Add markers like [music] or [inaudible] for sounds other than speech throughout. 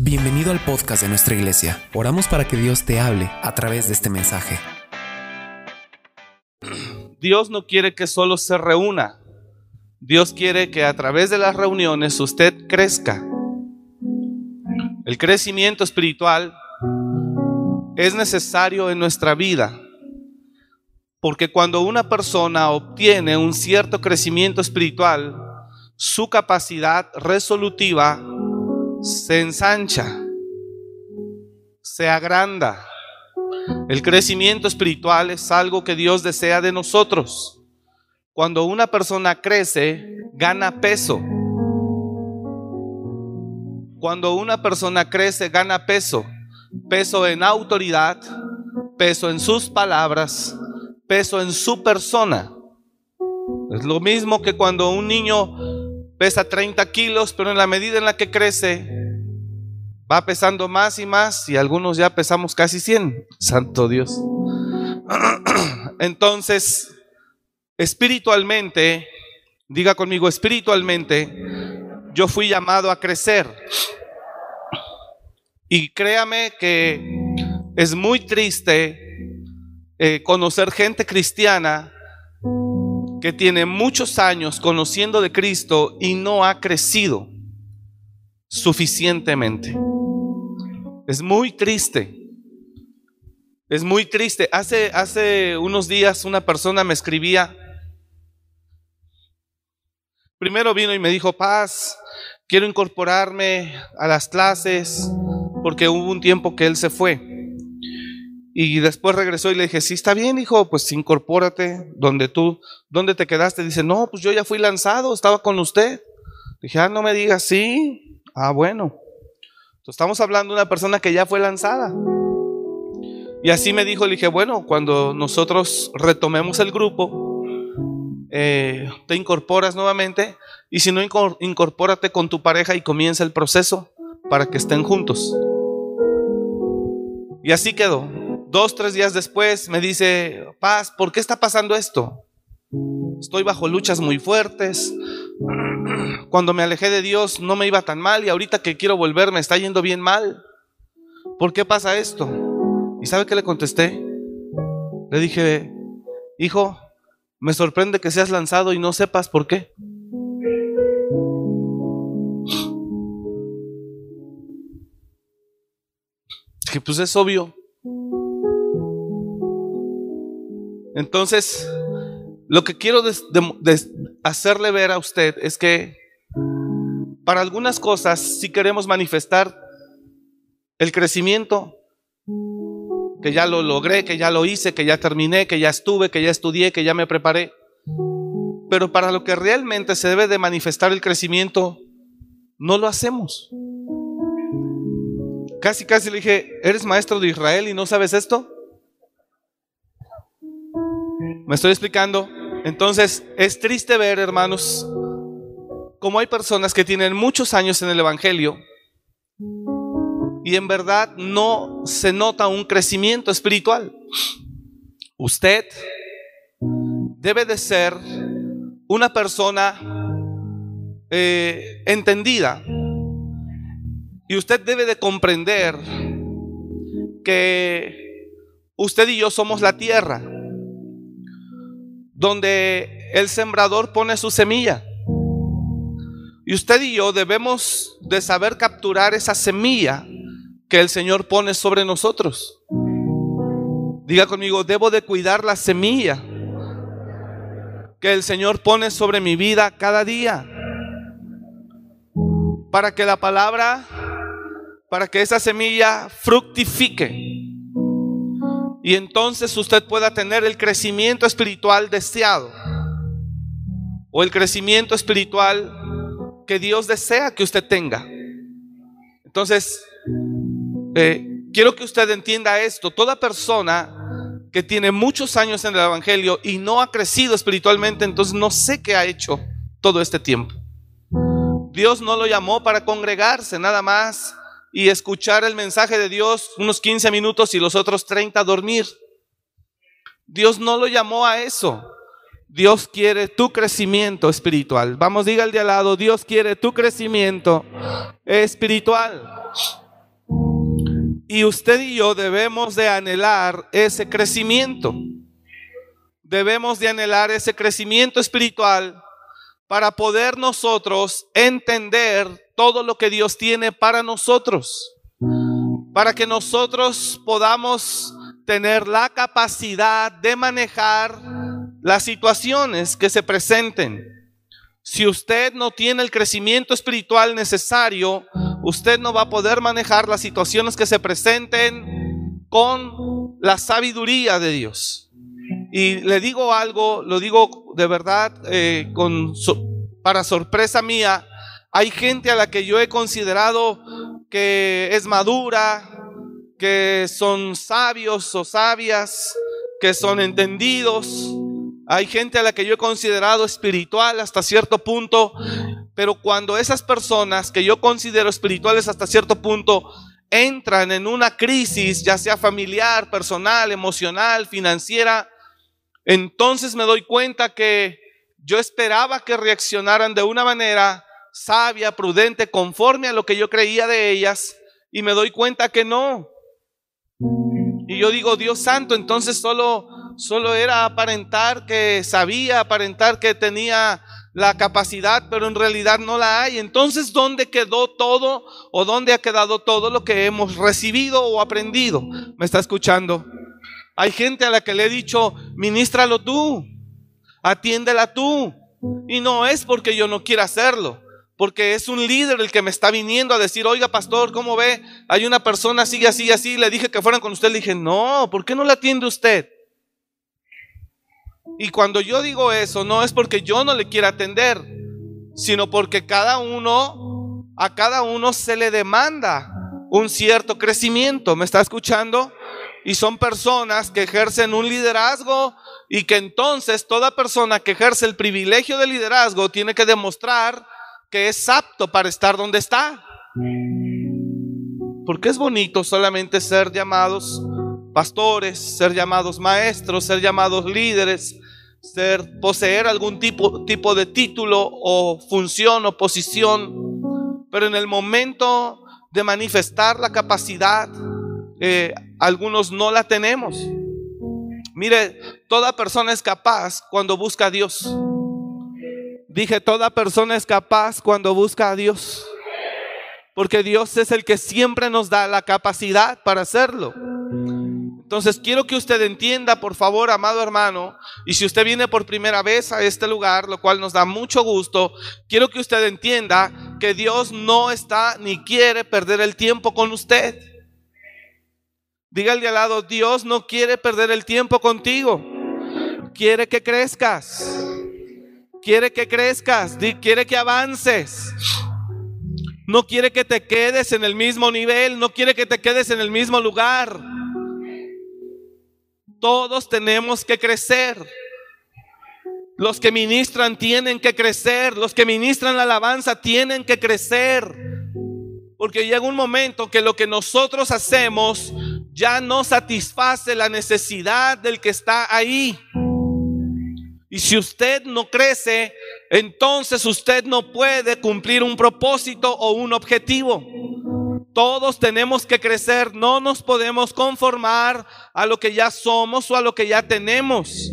Bienvenido al podcast de nuestra iglesia. Oramos para que Dios te hable a través de este mensaje. Dios no quiere que solo se reúna. Dios quiere que a través de las reuniones usted crezca. El crecimiento espiritual es necesario en nuestra vida. Porque cuando una persona obtiene un cierto crecimiento espiritual, su capacidad resolutiva se ensancha, se agranda. El crecimiento espiritual es algo que Dios desea de nosotros. Cuando una persona crece, gana peso. Cuando una persona crece, gana peso. Peso en autoridad, peso en sus palabras, peso en su persona. Es lo mismo que cuando un niño pesa 30 kilos, pero en la medida en la que crece, va pesando más y más y algunos ya pesamos casi 100. Santo Dios. [clears throat] Entonces, espiritualmente, diga conmigo, espiritualmente, yo fui llamado a crecer. Y créame que es muy triste eh, conocer gente cristiana que tiene muchos años conociendo de Cristo y no ha crecido suficientemente. Es muy triste. Es muy triste. Hace, hace unos días una persona me escribía. Primero vino y me dijo, Paz, quiero incorporarme a las clases porque hubo un tiempo que él se fue. Y después regresó y le dije, sí, está bien, hijo, pues incorpórate donde tú, ¿dónde te quedaste? Dice, no, pues yo ya fui lanzado, estaba con usted. Dije, ah, no me digas, sí. Ah, bueno. Entonces, estamos hablando de una persona que ya fue lanzada. Y así me dijo, le dije, bueno, cuando nosotros retomemos el grupo, eh, te incorporas nuevamente y si no, incorpórate con tu pareja y comienza el proceso para que estén juntos. Y así quedó. Dos, tres días después me dice, Paz, ¿por qué está pasando esto? Estoy bajo luchas muy fuertes. Cuando me alejé de Dios no me iba tan mal y ahorita que quiero volver me está yendo bien mal. ¿Por qué pasa esto? ¿Y sabe qué le contesté? Le dije, hijo, me sorprende que seas lanzado y no sepas por qué. Que pues es obvio. Entonces, lo que quiero hacerle ver a usted es que para algunas cosas, si queremos manifestar el crecimiento, que ya lo logré, que ya lo hice, que ya terminé, que ya estuve, que ya estudié, que ya me preparé. Pero para lo que realmente se debe de manifestar el crecimiento, no lo hacemos. Casi, casi le dije, ¿eres maestro de Israel y no sabes esto? ¿Me estoy explicando? Entonces, es triste ver, hermanos, cómo hay personas que tienen muchos años en el Evangelio y en verdad no se nota un crecimiento espiritual. Usted debe de ser una persona eh, entendida y usted debe de comprender que usted y yo somos la tierra donde el sembrador pone su semilla. Y usted y yo debemos de saber capturar esa semilla que el Señor pone sobre nosotros. Diga conmigo, debo de cuidar la semilla que el Señor pone sobre mi vida cada día. Para que la palabra, para que esa semilla fructifique y entonces usted pueda tener el crecimiento espiritual deseado o el crecimiento espiritual que Dios desea que usted tenga. Entonces, eh, quiero que usted entienda esto. Toda persona que tiene muchos años en el Evangelio y no ha crecido espiritualmente, entonces no sé qué ha hecho todo este tiempo. Dios no lo llamó para congregarse, nada más y escuchar el mensaje de Dios unos 15 minutos y los otros 30 dormir. Dios no lo llamó a eso. Dios quiere tu crecimiento espiritual. Vamos, diga al de al lado, Dios quiere tu crecimiento espiritual. Y usted y yo debemos de anhelar ese crecimiento. Debemos de anhelar ese crecimiento espiritual para poder nosotros entender todo lo que Dios tiene para nosotros. Para que nosotros podamos tener la capacidad de manejar las situaciones que se presenten. Si usted no tiene el crecimiento espiritual necesario, usted no va a poder manejar las situaciones que se presenten con la sabiduría de Dios. Y le digo algo, lo digo de verdad eh, con, para sorpresa mía, hay gente a la que yo he considerado que es madura, que son sabios o sabias, que son entendidos. Hay gente a la que yo he considerado espiritual hasta cierto punto, pero cuando esas personas que yo considero espirituales hasta cierto punto entran en una crisis, ya sea familiar, personal, emocional, financiera, entonces me doy cuenta que yo esperaba que reaccionaran de una manera sabia, prudente, conforme a lo que yo creía de ellas, y me doy cuenta que no. Y yo digo, Dios santo, entonces solo, solo era aparentar que sabía, aparentar que tenía la capacidad, pero en realidad no la hay. Entonces, ¿dónde quedó todo o dónde ha quedado todo lo que hemos recibido o aprendido? ¿Me está escuchando? Hay gente a la que le he dicho, ministralo tú, atiéndela tú. Y no es porque yo no quiera hacerlo porque es un líder el que me está viniendo a decir, oiga pastor, ¿cómo ve? Hay una persona así, así, así, le dije que fueran con usted, le dije, no, ¿por qué no la atiende usted? Y cuando yo digo eso, no es porque yo no le quiera atender, sino porque cada uno, a cada uno se le demanda un cierto crecimiento, ¿me está escuchando? Y son personas que ejercen un liderazgo y que entonces toda persona que ejerce el privilegio de liderazgo tiene que demostrar que es apto para estar donde está. Porque es bonito solamente ser llamados pastores, ser llamados maestros, ser llamados líderes, ser poseer algún tipo, tipo de título o función o posición. Pero en el momento de manifestar la capacidad, eh, algunos no la tenemos. Mire, toda persona es capaz cuando busca a Dios. Dije, toda persona es capaz cuando busca a Dios. Porque Dios es el que siempre nos da la capacidad para hacerlo. Entonces quiero que usted entienda, por favor, amado hermano, y si usted viene por primera vez a este lugar, lo cual nos da mucho gusto, quiero que usted entienda que Dios no está ni quiere perder el tiempo con usted. Dígale al lado, Dios no quiere perder el tiempo contigo, quiere que crezcas. Quiere que crezcas, quiere que avances. No quiere que te quedes en el mismo nivel, no quiere que te quedes en el mismo lugar. Todos tenemos que crecer. Los que ministran tienen que crecer, los que ministran la alabanza tienen que crecer. Porque llega un momento que lo que nosotros hacemos ya no satisface la necesidad del que está ahí. Y si usted no crece, entonces usted no puede cumplir un propósito o un objetivo. Todos tenemos que crecer, no nos podemos conformar a lo que ya somos o a lo que ya tenemos.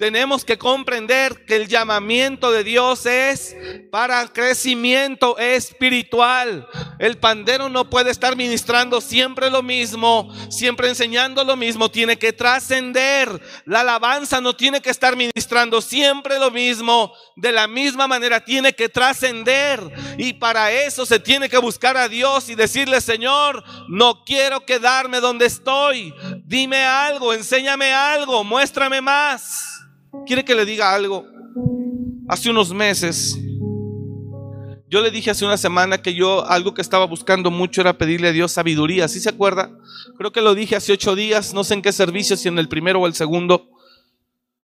Tenemos que comprender que el llamamiento de Dios es para crecimiento espiritual. El pandero no puede estar ministrando siempre lo mismo, siempre enseñando lo mismo, tiene que trascender. La alabanza no tiene que estar ministrando siempre lo mismo, de la misma manera tiene que trascender. Y para eso se tiene que buscar a Dios y decirle, Señor, no quiero quedarme donde estoy. Dime algo, enséñame algo, muéstrame más. ¿Quiere que le diga algo? Hace unos meses, yo le dije hace una semana que yo algo que estaba buscando mucho era pedirle a Dios sabiduría. ¿Sí se acuerda? Creo que lo dije hace ocho días, no sé en qué servicio, si en el primero o el segundo.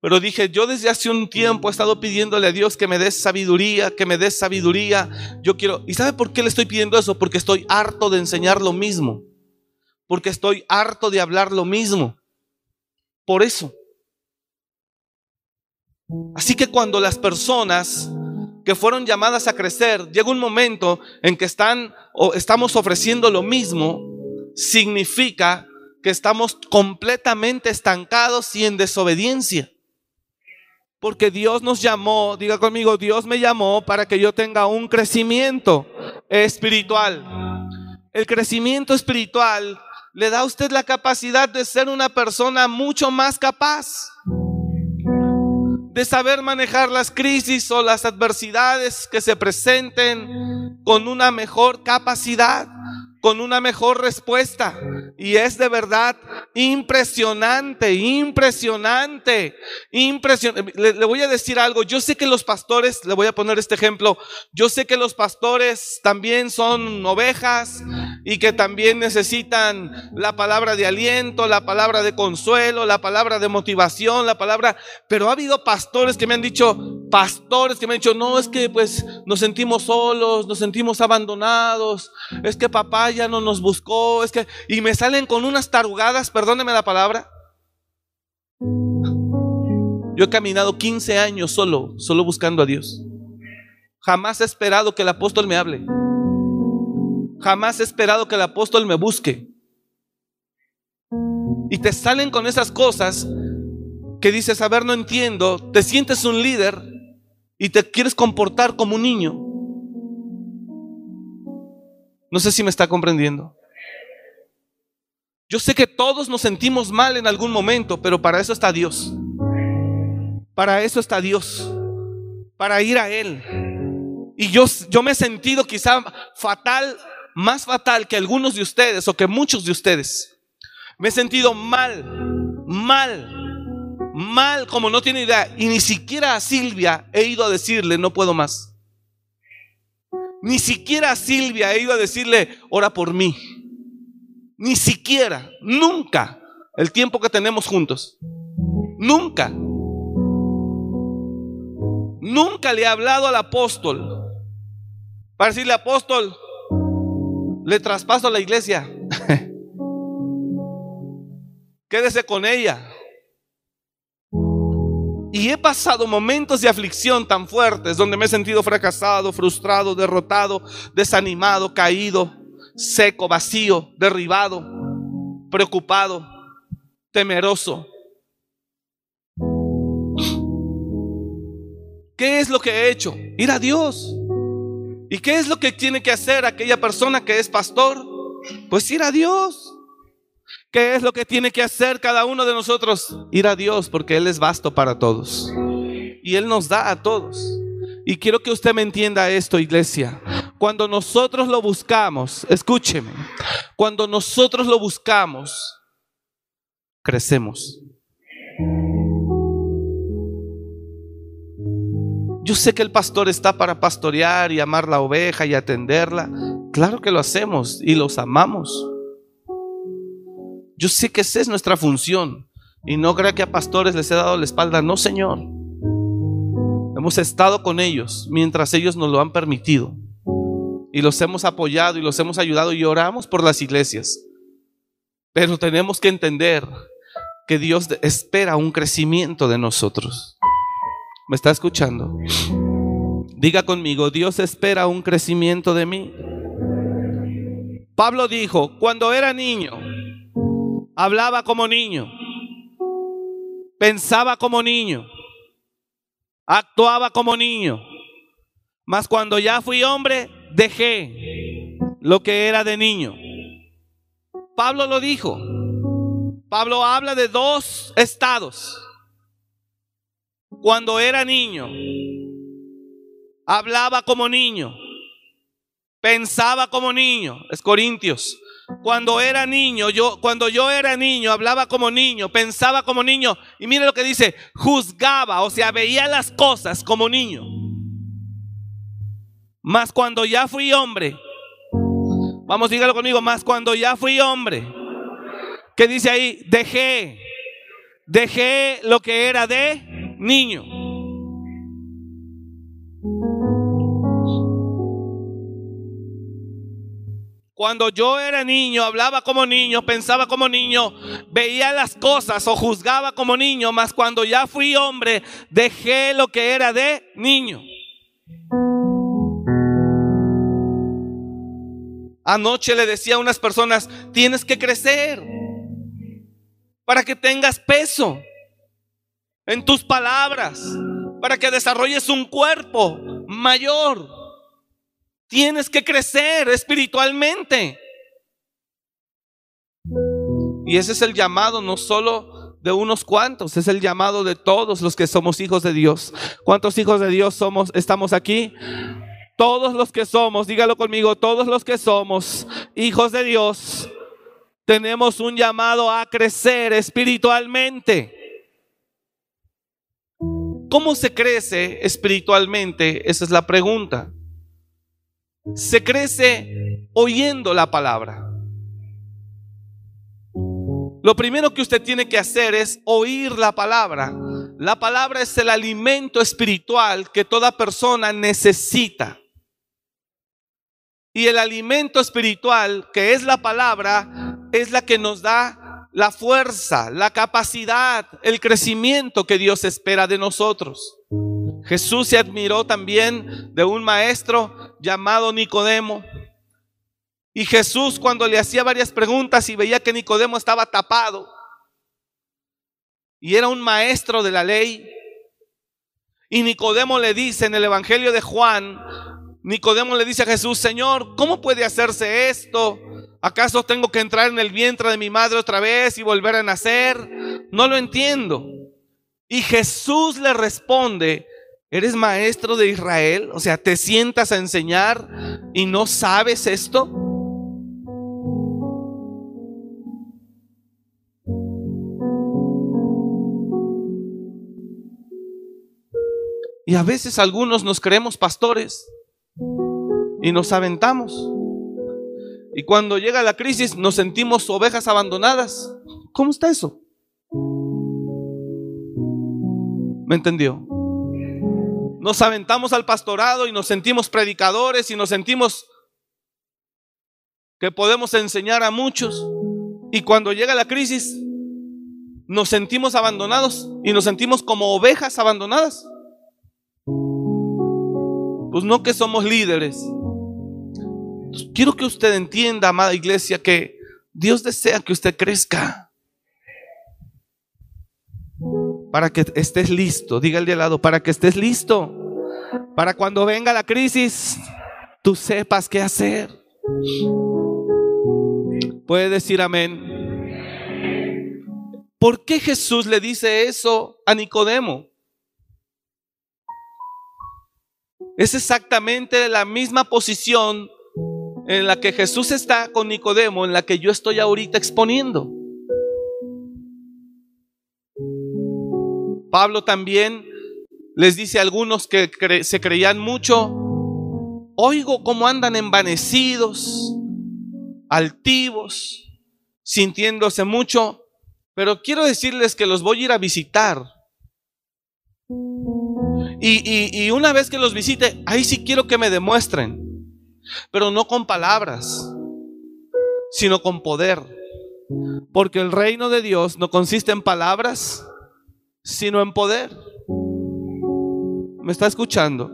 Pero dije, yo desde hace un tiempo he estado pidiéndole a Dios que me dé sabiduría, que me dé sabiduría. Yo quiero, ¿y sabe por qué le estoy pidiendo eso? Porque estoy harto de enseñar lo mismo. Porque estoy harto de hablar lo mismo. Por eso. Así que cuando las personas que fueron llamadas a crecer, llega un momento en que están o estamos ofreciendo lo mismo, significa que estamos completamente estancados y en desobediencia. Porque Dios nos llamó, diga conmigo, Dios me llamó para que yo tenga un crecimiento espiritual. El crecimiento espiritual le da a usted la capacidad de ser una persona mucho más capaz, de saber manejar las crisis o las adversidades que se presenten con una mejor capacidad con una mejor respuesta. Y es de verdad impresionante, impresionante, impresionante. Le, le, voy a decir algo, yo sé que los pastores, le voy a poner este ejemplo, yo sé que los pastores también son ovejas y que también necesitan la palabra de aliento, la palabra de consuelo, la palabra de motivación, la palabra, pero ha habido pastores que me han dicho, pastores que me han dicho, no, es que pues nos sentimos solos, nos sentimos abandonados, es que papá ya no nos buscó, es que, y me salen con unas tarugadas, perdóneme la palabra. Yo he caminado 15 años solo, solo buscando a Dios. Jamás he esperado que el apóstol me hable. Jamás he esperado que el apóstol me busque. Y te salen con esas cosas que dices, a ver, no entiendo, te sientes un líder y te quieres comportar como un niño. No sé si me está comprendiendo. Yo sé que todos nos sentimos mal en algún momento, pero para eso está Dios. Para eso está Dios. Para ir a Él. Y yo, yo me he sentido quizá fatal, más fatal que algunos de ustedes o que muchos de ustedes. Me he sentido mal, mal, mal como no tiene idea. Y ni siquiera a Silvia he ido a decirle, no puedo más. Ni siquiera Silvia ido a decirle, ora por mí. Ni siquiera, nunca, el tiempo que tenemos juntos. Nunca. Nunca le he hablado al apóstol para decirle, apóstol, le traspaso a la iglesia. [laughs] Quédese con ella. Y he pasado momentos de aflicción tan fuertes donde me he sentido fracasado, frustrado, derrotado, desanimado, caído, seco, vacío, derribado, preocupado, temeroso. ¿Qué es lo que he hecho? Ir a Dios. ¿Y qué es lo que tiene que hacer aquella persona que es pastor? Pues ir a Dios. ¿Qué es lo que tiene que hacer cada uno de nosotros? Ir a Dios porque Él es vasto para todos. Y Él nos da a todos. Y quiero que usted me entienda esto, iglesia. Cuando nosotros lo buscamos, escúcheme, cuando nosotros lo buscamos, crecemos. Yo sé que el pastor está para pastorear y amar la oveja y atenderla. Claro que lo hacemos y los amamos. Yo sé que esa es nuestra función. Y no crea que a pastores les he dado la espalda. No, Señor. Hemos estado con ellos mientras ellos nos lo han permitido. Y los hemos apoyado y los hemos ayudado y oramos por las iglesias. Pero tenemos que entender que Dios espera un crecimiento de nosotros. ¿Me está escuchando? Diga conmigo, Dios espera un crecimiento de mí. Pablo dijo, cuando era niño, hablaba como niño, pensaba como niño, actuaba como niño. Mas cuando ya fui hombre, dejé lo que era de niño. Pablo lo dijo. Pablo habla de dos estados. Cuando era niño, hablaba como niño, pensaba como niño. Es Corintios cuando era niño, yo cuando yo era niño hablaba como niño, pensaba como niño y mire lo que dice, juzgaba, o sea, veía las cosas como niño. Mas cuando ya fui hombre, vamos, dígalo conmigo, más cuando ya fui hombre, ¿qué dice ahí? Dejé, dejé lo que era de niño. Cuando yo era niño, hablaba como niño, pensaba como niño, veía las cosas o juzgaba como niño, mas cuando ya fui hombre, dejé lo que era de niño. Anoche le decía a unas personas, tienes que crecer para que tengas peso en tus palabras, para que desarrolles un cuerpo mayor. Tienes que crecer espiritualmente. Y ese es el llamado no solo de unos cuantos, es el llamado de todos los que somos hijos de Dios. ¿Cuántos hijos de Dios somos estamos aquí? Todos los que somos, dígalo conmigo, todos los que somos hijos de Dios tenemos un llamado a crecer espiritualmente. ¿Cómo se crece espiritualmente? Esa es la pregunta. Se crece oyendo la palabra. Lo primero que usted tiene que hacer es oír la palabra. La palabra es el alimento espiritual que toda persona necesita. Y el alimento espiritual, que es la palabra, es la que nos da la fuerza, la capacidad, el crecimiento que Dios espera de nosotros. Jesús se admiró también de un maestro llamado Nicodemo. Y Jesús cuando le hacía varias preguntas y veía que Nicodemo estaba tapado y era un maestro de la ley, y Nicodemo le dice en el Evangelio de Juan, Nicodemo le dice a Jesús, Señor, ¿cómo puede hacerse esto? ¿Acaso tengo que entrar en el vientre de mi madre otra vez y volver a nacer? No lo entiendo. Y Jesús le responde, ¿eres maestro de Israel? O sea, ¿te sientas a enseñar y no sabes esto? Y a veces algunos nos creemos pastores y nos aventamos. Y cuando llega la crisis nos sentimos ovejas abandonadas. ¿Cómo está eso? ¿Me entendió? Nos aventamos al pastorado y nos sentimos predicadores y nos sentimos que podemos enseñar a muchos. Y cuando llega la crisis, nos sentimos abandonados y nos sentimos como ovejas abandonadas. Pues no que somos líderes. Quiero que usted entienda, amada iglesia, que Dios desea que usted crezca. Para que estés listo, diga el de al lado, para que estés listo. Para cuando venga la crisis, tú sepas qué hacer. Puede decir amén. ¿Por qué Jesús le dice eso a Nicodemo? Es exactamente la misma posición en la que Jesús está con Nicodemo, en la que yo estoy ahorita exponiendo. Pablo también les dice a algunos que se creían mucho, oigo cómo andan envanecidos, altivos, sintiéndose mucho, pero quiero decirles que los voy a ir a visitar y, una vez que los visite, ahí sí quiero que me demuestren, pero no con palabras, sino con poder. Porque el reino de Dios no consiste en palabras, sino en poder. ¿Me está escuchando?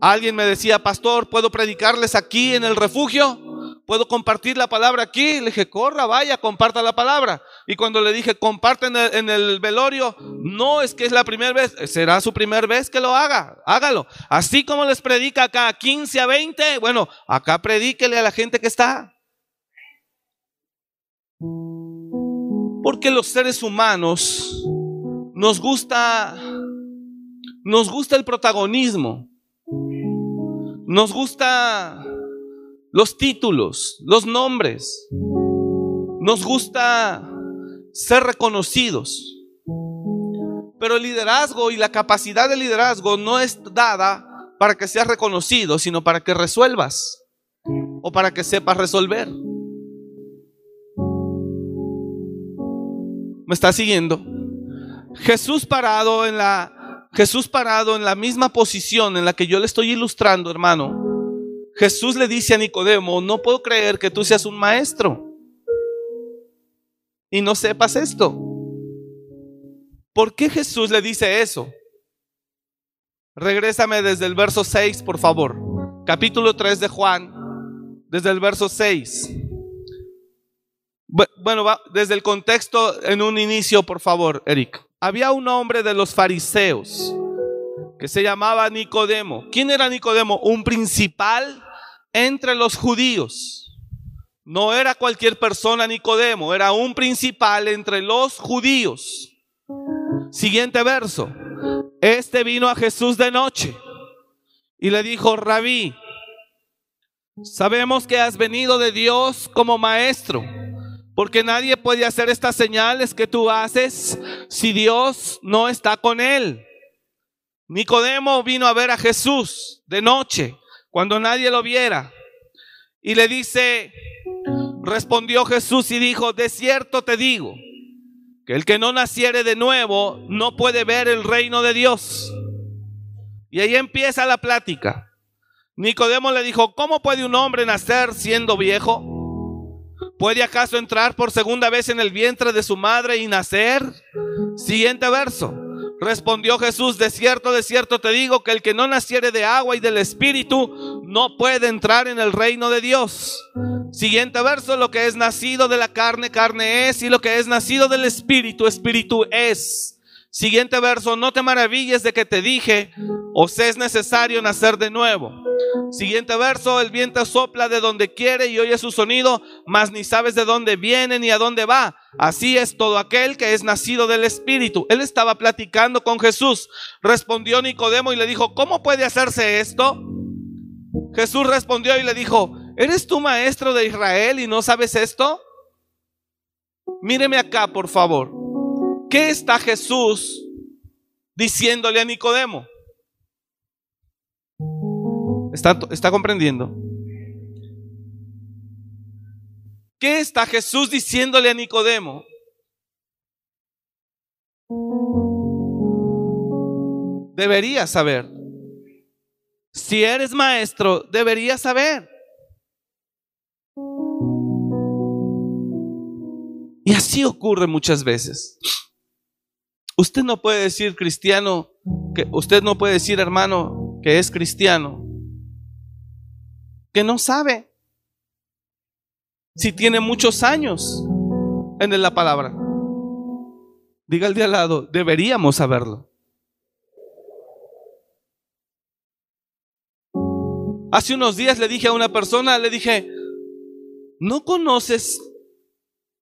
Alguien me decía, pastor, ¿puedo predicarles aquí en el refugio? ¿Puedo compartir la palabra aquí? Le dije, corra, vaya, comparta la palabra. Y cuando le dije, comparte en el, velorio, no es que es la primera vez, será su primera vez que lo haga, hágalo. Así como les predica acá 15 a 20, bueno, acá predíquele a la gente que está. Porque los seres humanos nos gusta, nos gusta el protagonismo, nos gusta los títulos, los nombres. Nos gusta ser reconocidos. Pero el liderazgo y la capacidad de liderazgo no es dada para que seas reconocido, sino para que resuelvas o para que sepas resolver. ¿Me está siguiendo? Jesús parado en la Jesús parado en la misma posición en la que yo le estoy ilustrando, hermano Jesús le dice a Nicodemo, no puedo creer que tú seas un maestro y no sepas esto. ¿Por qué Jesús le dice eso? Regrésame desde el verso 6, por favor. Capítulo 3 de Juan, desde el verso 6. Bueno, va, desde el contexto en un inicio, por favor, Eric. Había un hombre de los fariseos que se llamaba Nicodemo. ¿Quién era Nicodemo? Un principal entre los judíos. No era cualquier persona Nicodemo, era un principal entre los judíos. Siguiente verso. Este vino a Jesús de noche y le dijo, rabí, sabemos que has venido de Dios como maestro, porque nadie puede hacer estas señales que tú haces si Dios no está con él. Nicodemo vino a ver a Jesús de noche, cuando nadie lo viera, y le dice, respondió Jesús y dijo, de cierto te digo, que el que no naciere de nuevo no puede ver el reino de Dios. Y ahí empieza la plática. Nicodemo le dijo, ¿cómo puede un hombre nacer siendo viejo? ¿Puede acaso entrar por segunda vez en el vientre de su madre y nacer? Siguiente verso. Respondió Jesús, de cierto, de cierto te digo que el que no naciere de agua y del Espíritu no puede entrar en el reino de Dios. Siguiente verso, lo que es nacido de la carne, carne es, y lo que es nacido del Espíritu, Espíritu es. Siguiente verso, no te maravilles de que te dije, os es necesario nacer de nuevo. Siguiente verso, el viento sopla de donde quiere y oye su sonido, mas ni sabes de dónde viene ni a dónde va. Así es todo aquel que es nacido del Espíritu. Él estaba platicando con Jesús. Respondió Nicodemo y le dijo, ¿cómo puede hacerse esto? Jesús respondió y le dijo, ¿eres tú maestro de Israel y no sabes esto? Míreme acá, por favor. ¿Qué está Jesús diciéndole a Nicodemo? ¿Está, comprendiendo? ¿Qué está Jesús diciéndole a Nicodemo? Deberías saber. Si eres maestro, deberías saber. Y así ocurre muchas veces. Usted no puede decir cristiano, que usted no puede decir hermano que es cristiano, que no sabe si tiene muchos años en la palabra. Diga el de al lado, deberíamos saberlo. Hace unos días le dije a una persona, le dije, ¿no conoces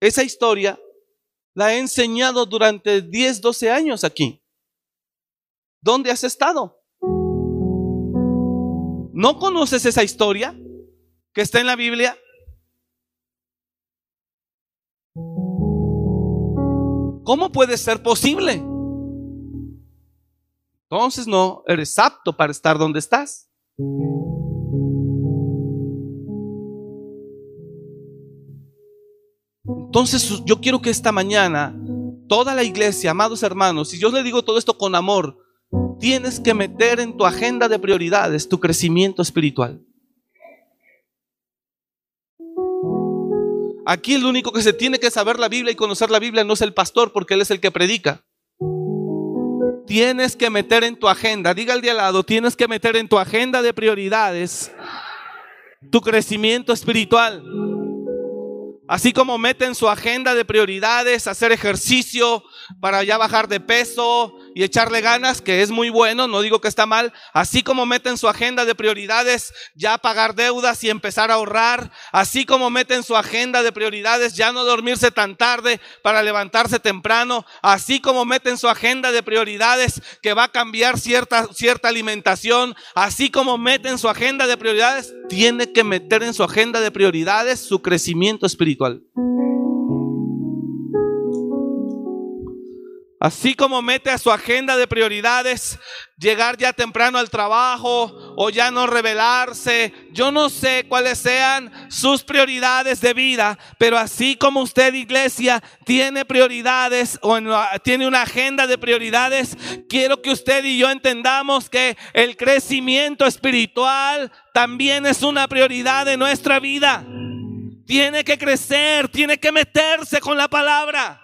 esa historia? La he enseñado durante 10, 12 años aquí. ¿Dónde has estado? ¿No conoces esa historia que está en la Biblia? ¿Cómo puede ser posible? Entonces no eres apto para estar donde estás. Entonces yo quiero que esta mañana toda la iglesia, amados hermanos, y yo le digo todo esto con amor, tienes que meter en tu agenda de prioridades tu crecimiento espiritual. Aquí el único que se tiene que saber la Biblia y conocer la Biblia no es el pastor porque él es el que predica. Tienes que meter en tu agenda, diga el de al lado, tienes que meter en tu agenda de prioridades tu crecimiento espiritual. Así como mete en su agenda de prioridades hacer ejercicio para ya bajar de peso, y echarle ganas, que es muy bueno, no digo que está mal, así como mete en su agenda de prioridades ya pagar deudas y empezar a ahorrar, así como mete en su agenda de prioridades ya no dormirse tan tarde para levantarse temprano, así como mete en su agenda de prioridades que va a cambiar cierta, cierta alimentación, así como mete en su agenda de prioridades, tiene que meter en su agenda de prioridades su crecimiento espiritual. Así como mete a su agenda de prioridades llegar ya temprano al trabajo o ya no revelarse. Yo no sé cuáles sean sus prioridades de vida, pero así como usted iglesia tiene prioridades o tiene una agenda de prioridades, quiero que usted y yo entendamos que el crecimiento espiritual también es una prioridad de nuestra vida. Tiene que crecer, tiene que meterse con la palabra.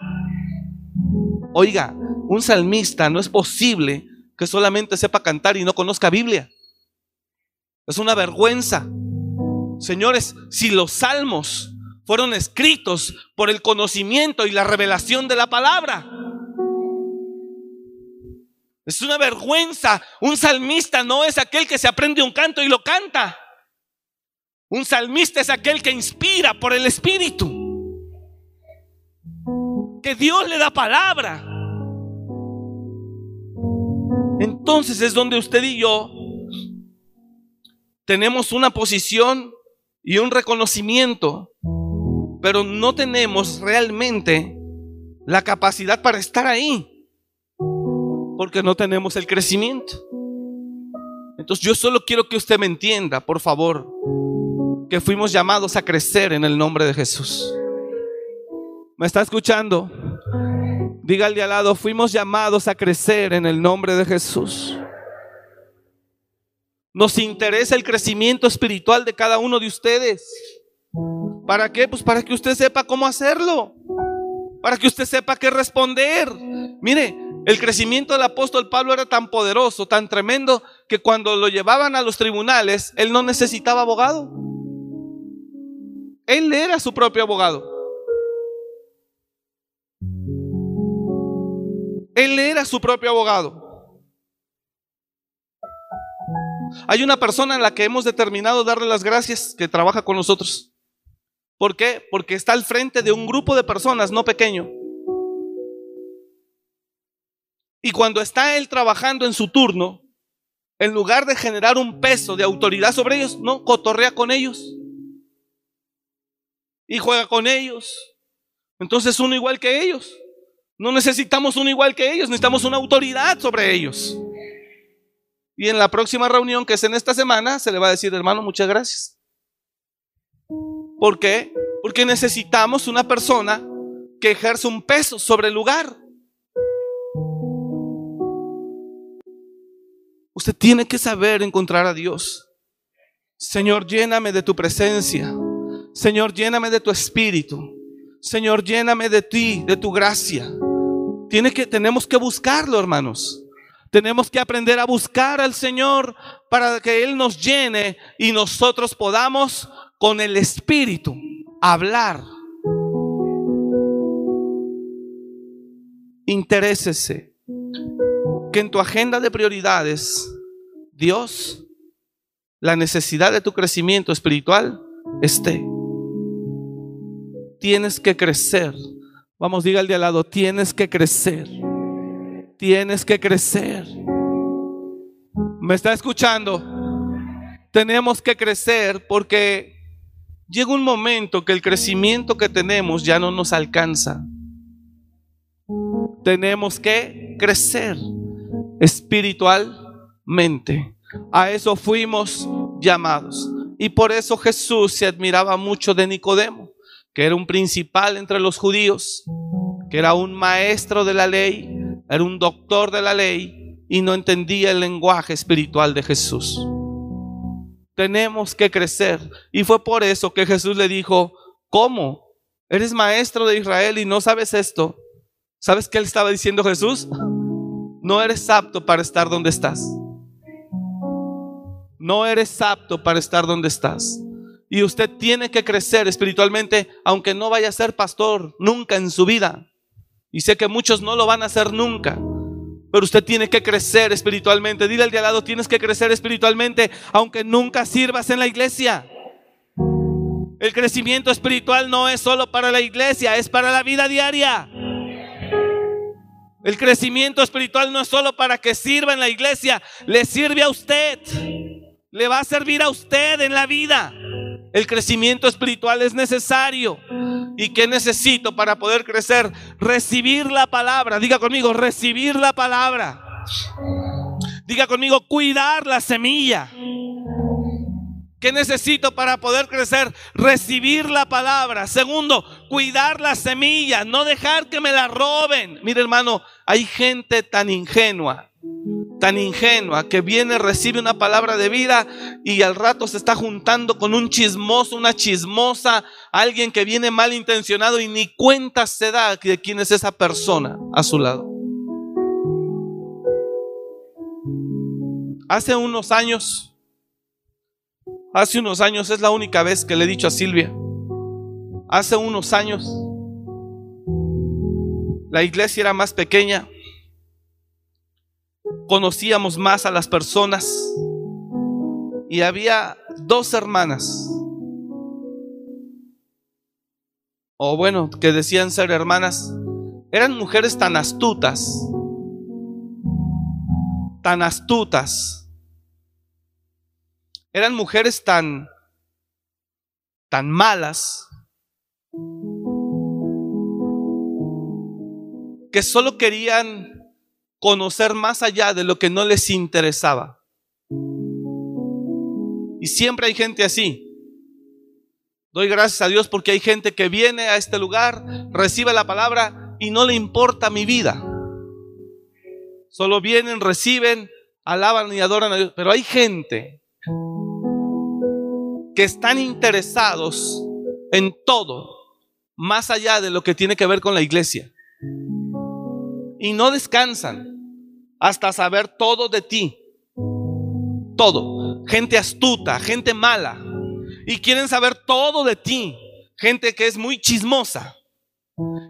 Oiga, un salmista no es posible que solamente sepa cantar y no conozca Biblia. Es una vergüenza. Señores, si los salmos fueron escritos por el conocimiento y la revelación de la palabra, es una vergüenza. Un salmista no es aquel que se aprende un canto y lo canta. Un salmista es aquel que inspira por el Espíritu. Que Dios le da palabra. Entonces es donde usted y yo tenemos una posición y un reconocimiento, pero no tenemos realmente la capacidad para estar ahí, porque no tenemos el crecimiento. Entonces yo solo quiero que usted me entienda, por favor, que fuimos llamados a crecer en el nombre de Jesús. ¿Me está escuchando? Dígale al lado, fuimos llamados a crecer en el nombre de Jesús. Nos interesa el crecimiento espiritual de cada uno de ustedes. ¿Para qué? Pues para que usted sepa cómo hacerlo. Para que usted sepa qué responder. Mire, el crecimiento del apóstol Pablo era tan poderoso, tan tremendo, que cuando lo llevaban a los tribunales, él no necesitaba abogado. Él era su propio abogado. Él era su propio abogado. Hay una persona en la que hemos determinado darle las gracias que trabaja con nosotros. ¿Por qué? Porque está al frente de un grupo de personas no pequeño. Y cuando está él trabajando en su turno, en lugar de generar un peso de autoridad sobre ellos, no, cotorrea con ellos. Y juega con ellos. Entonces uno igual que ellos. No necesitamos uno igual que ellos, necesitamos una autoridad sobre ellos. Y en la próxima reunión, que es en esta semana, se le va a decir, hermano, muchas gracias. ¿Por qué? Porque necesitamos una persona que ejerce un peso sobre el lugar. Usted tiene que saber encontrar a Dios. Señor, lléname de tu presencia. Señor, lléname de tu espíritu. Señor, lléname de ti, de tu gracia. Tiene que, tenemos que buscarlo, hermanos. Tenemos que aprender a buscar al Señor para que Él nos llene y nosotros podamos con el Espíritu hablar. Interésese que en tu agenda de prioridades, Dios, la necesidad de tu crecimiento espiritual esté. Tienes que crecer. Vamos, diga al de al lado, tienes que crecer tienes que crecer. ¿Me está escuchando? Tenemos que crecer porque llega un momento que el crecimiento que tenemos ya no nos alcanza. Tenemos que crecer espiritualmente. A eso fuimos llamados. Y por eso Jesús se admiraba mucho de Nicodemo, que era un principal entre los judíos, que era un maestro de la ley, era un doctor de la ley y no entendía el lenguaje espiritual de Jesús. Tenemos que crecer. Y fue por eso que Jesús le dijo, ¿cómo? Eres maestro de Israel y no sabes esto. ¿Sabes qué le estaba diciendo Jesús? No eres apto para estar donde estás. No eres apto para estar donde estás. Y usted tiene que crecer espiritualmente, aunque no vaya a ser pastor nunca en su vida. Y sé que muchos no lo van a hacer nunca. Pero usted tiene que crecer espiritualmente. Dile al de al lado, tienes que crecer espiritualmente, aunque nunca sirvas en la iglesia. El crecimiento espiritual no es solo para la iglesia, es para la vida diaria. El crecimiento espiritual no es solo para que sirva en la iglesia, le sirve a usted. Le va a servir a usted en la vida. El crecimiento espiritual es necesario. ¿Y qué necesito para poder crecer? Recibir la palabra. Diga conmigo, recibir la palabra. Diga conmigo, cuidar la semilla. ¿Qué necesito para poder crecer? Recibir la palabra. Segundo, cuidar la semilla, no dejar que me la roben. Mire hermano, hay gente tan ingenua tan ingenua que viene, recibe una palabra de vida y al rato se está juntando con un chismoso, una chismosa, alguien que viene malintencionado y ni cuenta se da de quién es esa persona a su lado. Hace unos años, Hace unos años es la única vez que le he dicho a Silvia. Hace unos años la iglesia era más pequeña. Conocíamos más a las personas. Y había dos hermanas. O bueno, que decían ser hermanas. Eran mujeres tan astutas. Tan astutas. Eran mujeres tan tan malas que solo querían conocer más allá de lo que no les interesaba. Y siempre hay gente así. Doy gracias a Dios porque hay gente que viene a este lugar, recibe la palabra y no le importa mi vida. Solo vienen, reciben, alaban y adoran a Dios. Pero hay gente que están interesados en todo, más allá de lo que tiene que ver con la iglesia y no descansan hasta saber todo de ti. Todo. Gente astuta, gente mala. Y quieren saber todo de ti. Gente que es muy chismosa.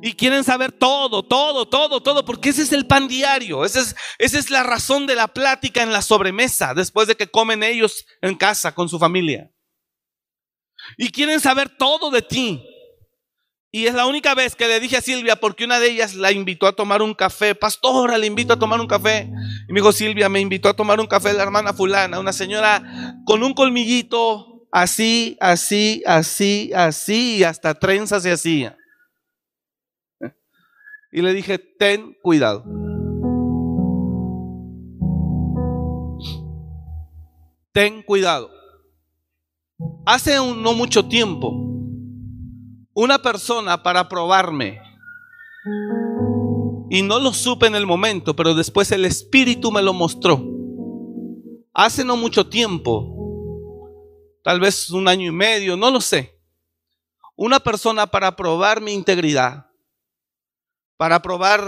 Y quieren saber todo, todo, todo, todo, porque ese es el pan diario. Esa es, esa es la razón de la plática en la sobremesa, después de que comen ellos en casa con su familia. Y quieren saber todo de ti. Y es la única vez que le dije a Silvia, porque una de ellas la invitó a tomar un café. Pastora, le invito a tomar un café. Y me dijo, Silvia, me invitó a tomar un café la hermana fulana, una señora con un colmillito así, así, así, así, y hasta trenzas se hacía. Y le dije, ten cuidado. Ten cuidado. Hace un, no mucho tiempo, una persona para probarme. Y no lo supe en el momento, pero después el Espíritu me lo mostró. Hace no mucho tiempo, tal vez un año y medio, no lo sé. Una persona para probar mi integridad, para probar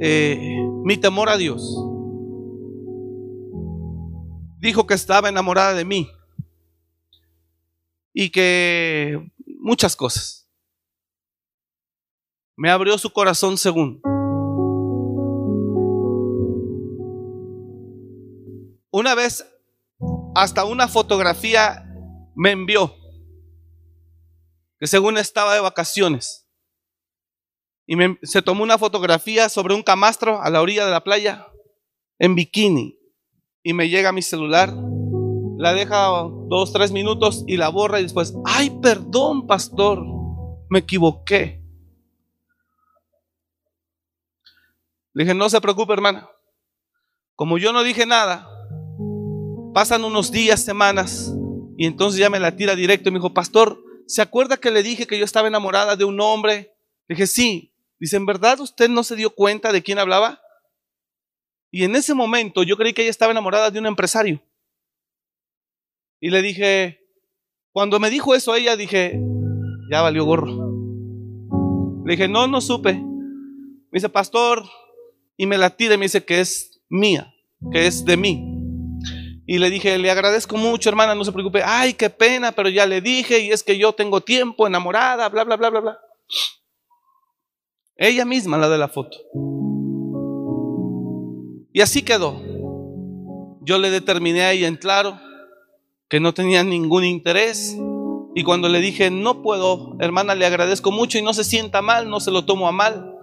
eh, mi temor a Dios, dijo que estaba enamorada de mí y que muchas cosas. Me abrió su corazón según. Una vez, hasta una fotografía me envió, que según estaba de vacaciones. Y se tomó una fotografía sobre un camastro a la orilla de la playa, en bikini. Y me llega mi celular la deja dos, tres minutos y la borra y después, ay, perdón, pastor, me equivoqué. Le dije, no se preocupe, hermana. Como yo no dije nada, pasan unos días, semanas, y entonces ya me la tira directo y me dijo, pastor, ¿se acuerda que le dije que yo estaba enamorada de un hombre? Le dije, sí. Dice, ¿en verdad usted no se dio cuenta de quién hablaba? Y en ese momento yo creí que ella estaba enamorada de un empresario. Y le dije, cuando me dijo eso ella, dije, ya valió gorro. Le dije, no, no supe. Me dice, pastor, y me la tira y me dice que es mía, que es de mí. Y le dije, le agradezco mucho, hermana, no se preocupe. Ay, qué pena, pero ya le dije, y es que yo tengo tiempo enamorada, bla, bla, bla, bla, bla. Ella misma, la de la foto. Y así quedó. Yo le determiné a ella en claro que no tenía ningún interés. Y cuando le dije, no puedo, hermana, le agradezco mucho y no se sienta mal, no se lo tomo a mal,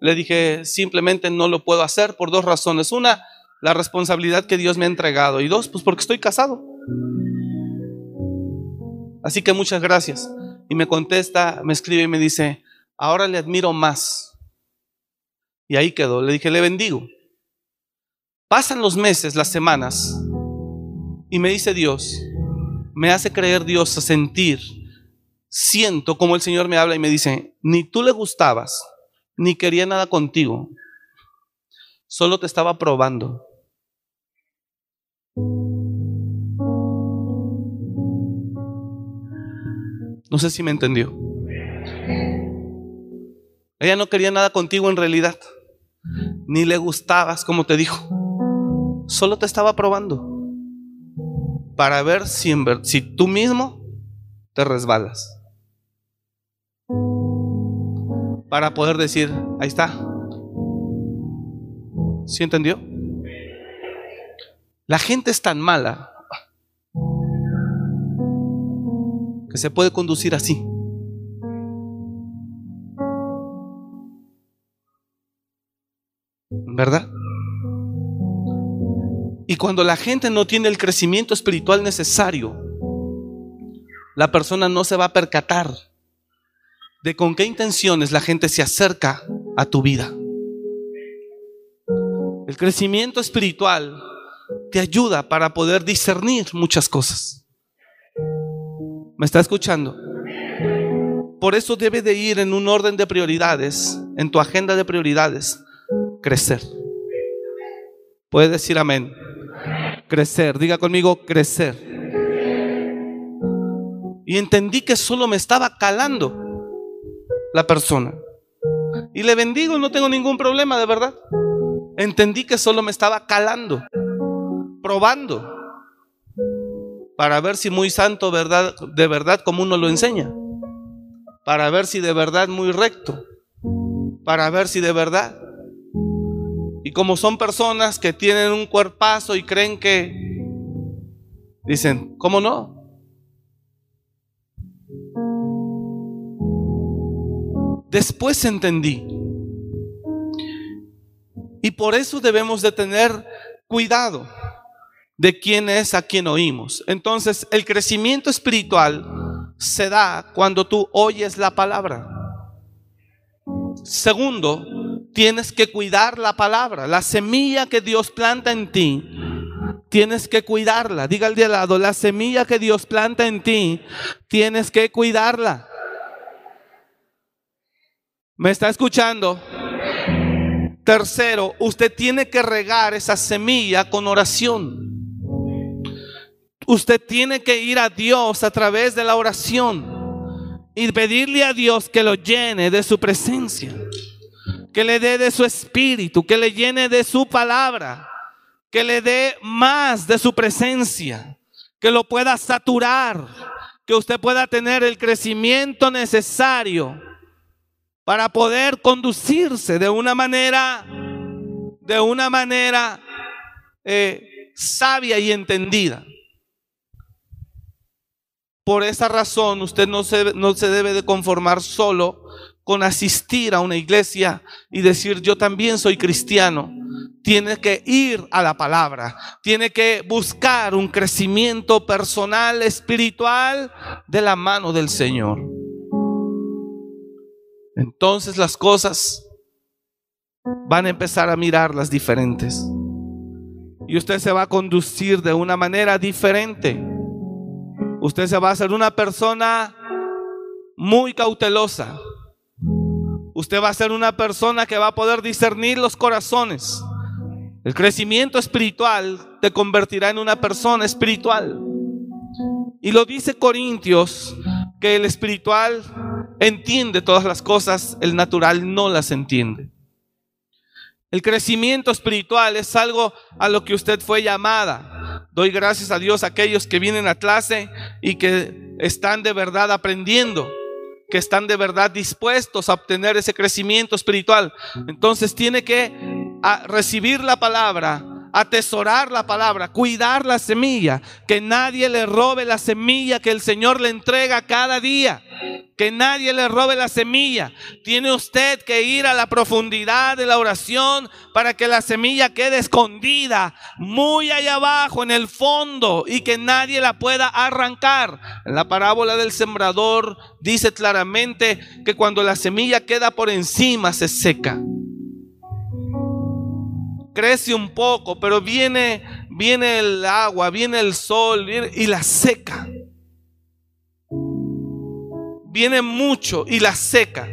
le dije, simplemente no lo puedo hacer por dos razones. Una, la responsabilidad que Dios me ha entregado. Y dos, pues porque estoy casado. Así que muchas gracias. Y me contesta, me escribe y me dice, ahora le admiro más. Y ahí quedó. Le dije, le bendigo. Pasan los meses, las semanas, y me dice Dios, me hace creer Dios sentir, siento como el Señor me habla y me dice, ni tú le gustabas, ni quería nada contigo, solo te estaba probando. No sé si me entendió. Ella no quería nada contigo en realidad, ni le gustabas como te dijo, solo te estaba probando para ver si, si tú mismo te resbalas. Para poder decir, ahí está. ¿Sí entendió? La gente es tan mala que se puede conducir así. ¿Verdad? Y cuando la gente no tiene el crecimiento espiritual necesario, la persona no se va a percatar de con qué intenciones la gente se acerca a tu vida. El crecimiento espiritual te ayuda para poder discernir muchas cosas. ¿Me está escuchando? Por eso debe de ir en un orden de prioridades, en tu agenda de prioridades, crecer. Puede decir amén. Crecer, diga conmigo, crecer. Y entendí que solo me estaba calando la persona. Y le bendigo, no tengo ningún problema, de verdad. Entendí que solo me estaba calando, probando, para ver si muy santo, verdad, de verdad, como uno lo enseña. Para ver si de verdad muy recto. Para ver si de verdad. Y como son personas que tienen un cuerpazo y creen que dicen, ¿cómo no? Después entendí. Y por eso debemos de tener cuidado de quién es a quien oímos. Entonces, el crecimiento espiritual se da cuando tú oyes la palabra. Segundo, tienes que cuidar la palabra, la semilla que Dios planta en ti. Tienes que cuidarla. Diga al de al lado, la semilla que Dios planta en ti, tienes que cuidarla. ¿Me está escuchando? Tercero, usted tiene que regar esa semilla con oración. Usted tiene que ir a Dios a través de la oración y pedirle a Dios que lo llene de su presencia, que le dé de su espíritu, que le llene de su palabra, que le dé más de su presencia, que lo pueda saturar, que usted pueda tener el crecimiento necesario para poder conducirse de una manera, de una manera eh, sabia y entendida. Por esa razón, usted no se, no se debe de conformar solo con asistir a una iglesia y decir yo también soy cristiano. Tiene que ir a la palabra, tiene que buscar un crecimiento personal, espiritual de la mano del Señor. Entonces las cosas van a empezar a mirarlas diferentes. Y usted se va a conducir de una manera diferente. Usted se va a hacer una persona muy cautelosa. Usted va a ser una persona que va a poder discernir los corazones. El crecimiento espiritual te convertirá en una persona espiritual. Y lo dice Corintios, que el espiritual entiende todas las cosas, el natural no las entiende. El crecimiento espiritual es algo a lo que usted fue llamada. Doy gracias a Dios a aquellos que vienen a clase y que están de verdad aprendiendo, que están de verdad dispuestos a obtener ese crecimiento espiritual. Entonces tiene que a recibir la palabra, atesorar la palabra, cuidar la semilla, que nadie le robe la semilla que el Señor le entrega cada día. Que nadie le robe la semilla. Tiene usted que ir a la profundidad de la oración para que la semilla quede escondida muy allá abajo en el fondo y que nadie la pueda arrancar. La parábola del sembrador dice claramente que cuando la semilla queda por encima se seca crece un poco, pero viene, viene el agua, viene el sol viene, y la seca. Viene mucho y la seca.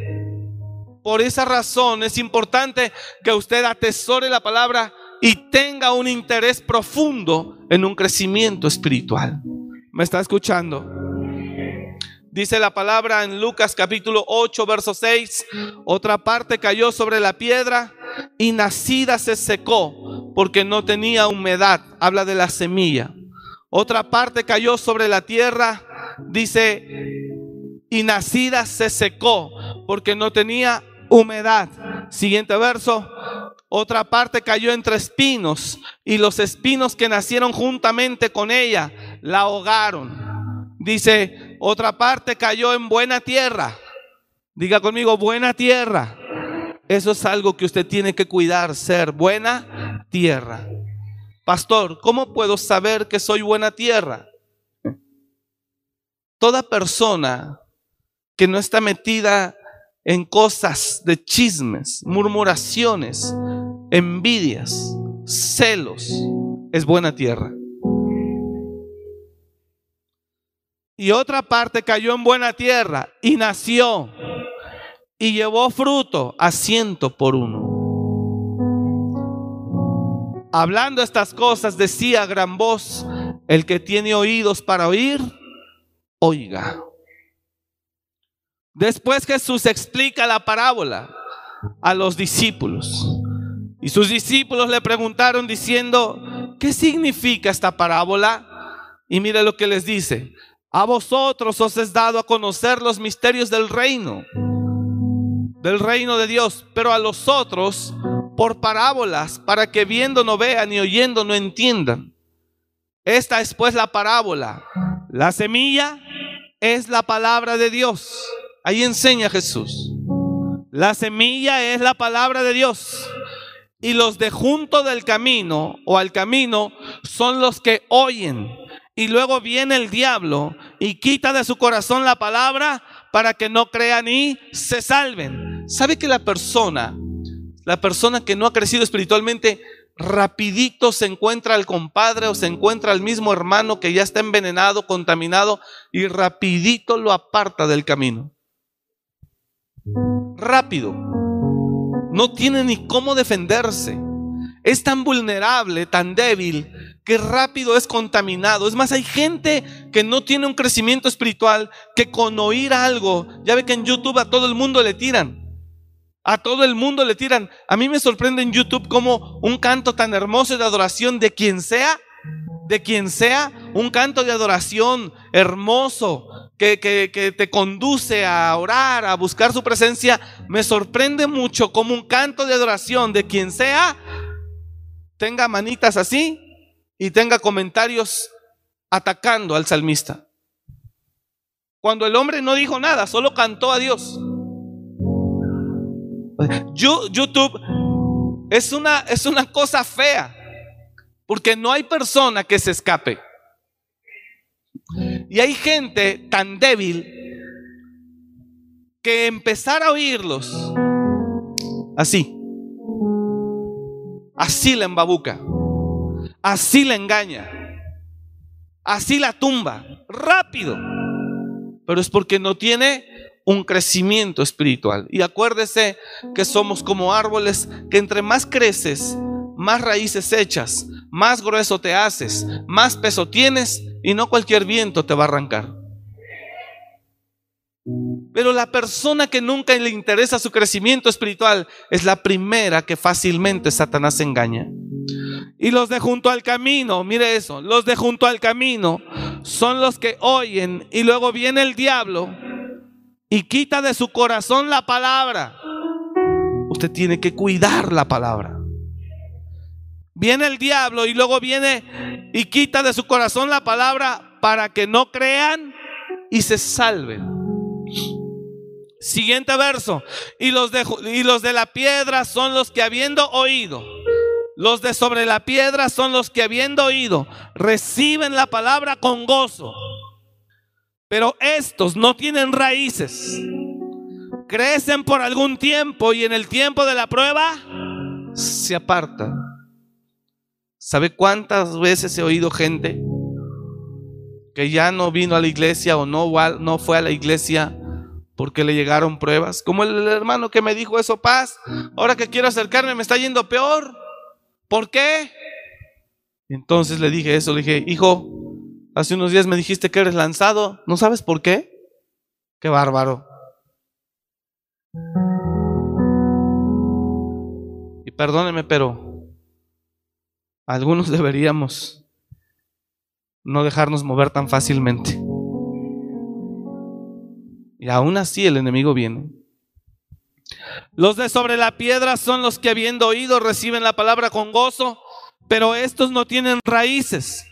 Por esa razón es importante que usted atesore la palabra y tenga un interés profundo en un crecimiento espiritual. ¿Me está escuchando? Dice la palabra en Lucas capítulo 8, verso 6. Otra parte cayó sobre la piedra y nacida se secó porque no tenía humedad. Habla de la semilla. Otra parte cayó sobre la tierra, dice, y nacida se secó porque no tenía humedad. Siguiente verso. Otra parte cayó entre espinos y los espinos que nacieron juntamente con ella la ahogaron. Dice, otra parte cayó en buena tierra. Diga conmigo, buena tierra. Eso es algo que usted tiene que cuidar, ser buena tierra. Pastor, ¿cómo puedo saber que soy buena tierra? Toda persona que no está metida en cosas de chismes, murmuraciones, envidias, celos, es buena tierra. Y otra parte cayó en buena tierra y nació y llevó fruto a ciento por uno. Hablando estas cosas decía gran voz, el que tiene oídos para oír, oiga. Después Jesús explica la parábola a los discípulos. Y sus discípulos le preguntaron diciendo, ¿qué significa esta parábola? Y mire lo que les dice. A vosotros os es dado a conocer los misterios del reino, del reino de Dios, pero a los otros por parábolas, para que viendo no vean y oyendo no entiendan. Esta es pues la parábola. La semilla es la palabra de Dios. Ahí enseña Jesús. La semilla es la palabra de Dios. Y los de junto del camino o al camino son los que oyen. Y luego viene el diablo y quita de su corazón la palabra para que no crean y se salven. ¿Sabe que la persona, la persona que no ha crecido espiritualmente, rapidito se encuentra al compadre o se encuentra al mismo hermano que ya está envenenado, contaminado y rapidito lo aparta del camino? rápido. No tiene ni cómo defenderse. Es tan vulnerable, tan débil, que rápido es contaminado. Es más, hay gente que no tiene un crecimiento espiritual que con oír algo, ya ve que en YouTube a todo el mundo le tiran. A todo el mundo le tiran. A mí me sorprende en YouTube como un canto tan hermoso de adoración de quien sea, de quien sea, un canto de adoración hermoso, que, te conduce a orar, a buscar su presencia, me sorprende mucho como un canto de adoración de quien sea tenga manitas así y tenga comentarios atacando al salmista. Cuando el hombre no dijo nada, solo cantó a Dios. YouTube es una, es una cosa fea, porque no hay persona que se escape. Y hay gente tan débil que empezar a oírlos así, así la embabuca, así la engaña, así la tumba, rápido. Pero es porque no tiene un crecimiento espiritual. Y acuérdese que somos como árboles que entre más creces, más raíces echas, más grueso te haces, más peso tienes y no cualquier viento te va a arrancar. Pero la persona que nunca le interesa su crecimiento espiritual es la primera que fácilmente Satanás engaña. Y los de junto al camino, mire eso, los de junto al camino son los que oyen y luego viene el diablo y quita de su corazón la palabra. Usted tiene que cuidar la palabra. Viene el diablo y luego viene y quita de su corazón la palabra para que no crean y se salven. Siguiente verso. Y los de, y los de la piedra son los que habiendo oído. Los de sobre la piedra son los que habiendo oído reciben la palabra con gozo. Pero estos no tienen raíces. Crecen por algún tiempo y en el tiempo de la prueba se apartan. ¿Sabe cuántas veces he oído gente que ya no vino a la iglesia o no, no fue a la iglesia porque le llegaron pruebas? Como el hermano que me dijo eso, paz, ahora que quiero acercarme me está yendo peor. ¿Por qué? Entonces le dije eso, le dije, hijo, hace unos días me dijiste que eres lanzado, ¿no sabes por qué? Qué bárbaro. Y perdóneme, pero algunos [laughs] deberíamos no dejarnos mover tan fácilmente. Y aún así el enemigo viene. Los de sobre la piedra son los que habiendo oído reciben la palabra con gozo, pero estos no tienen raíces.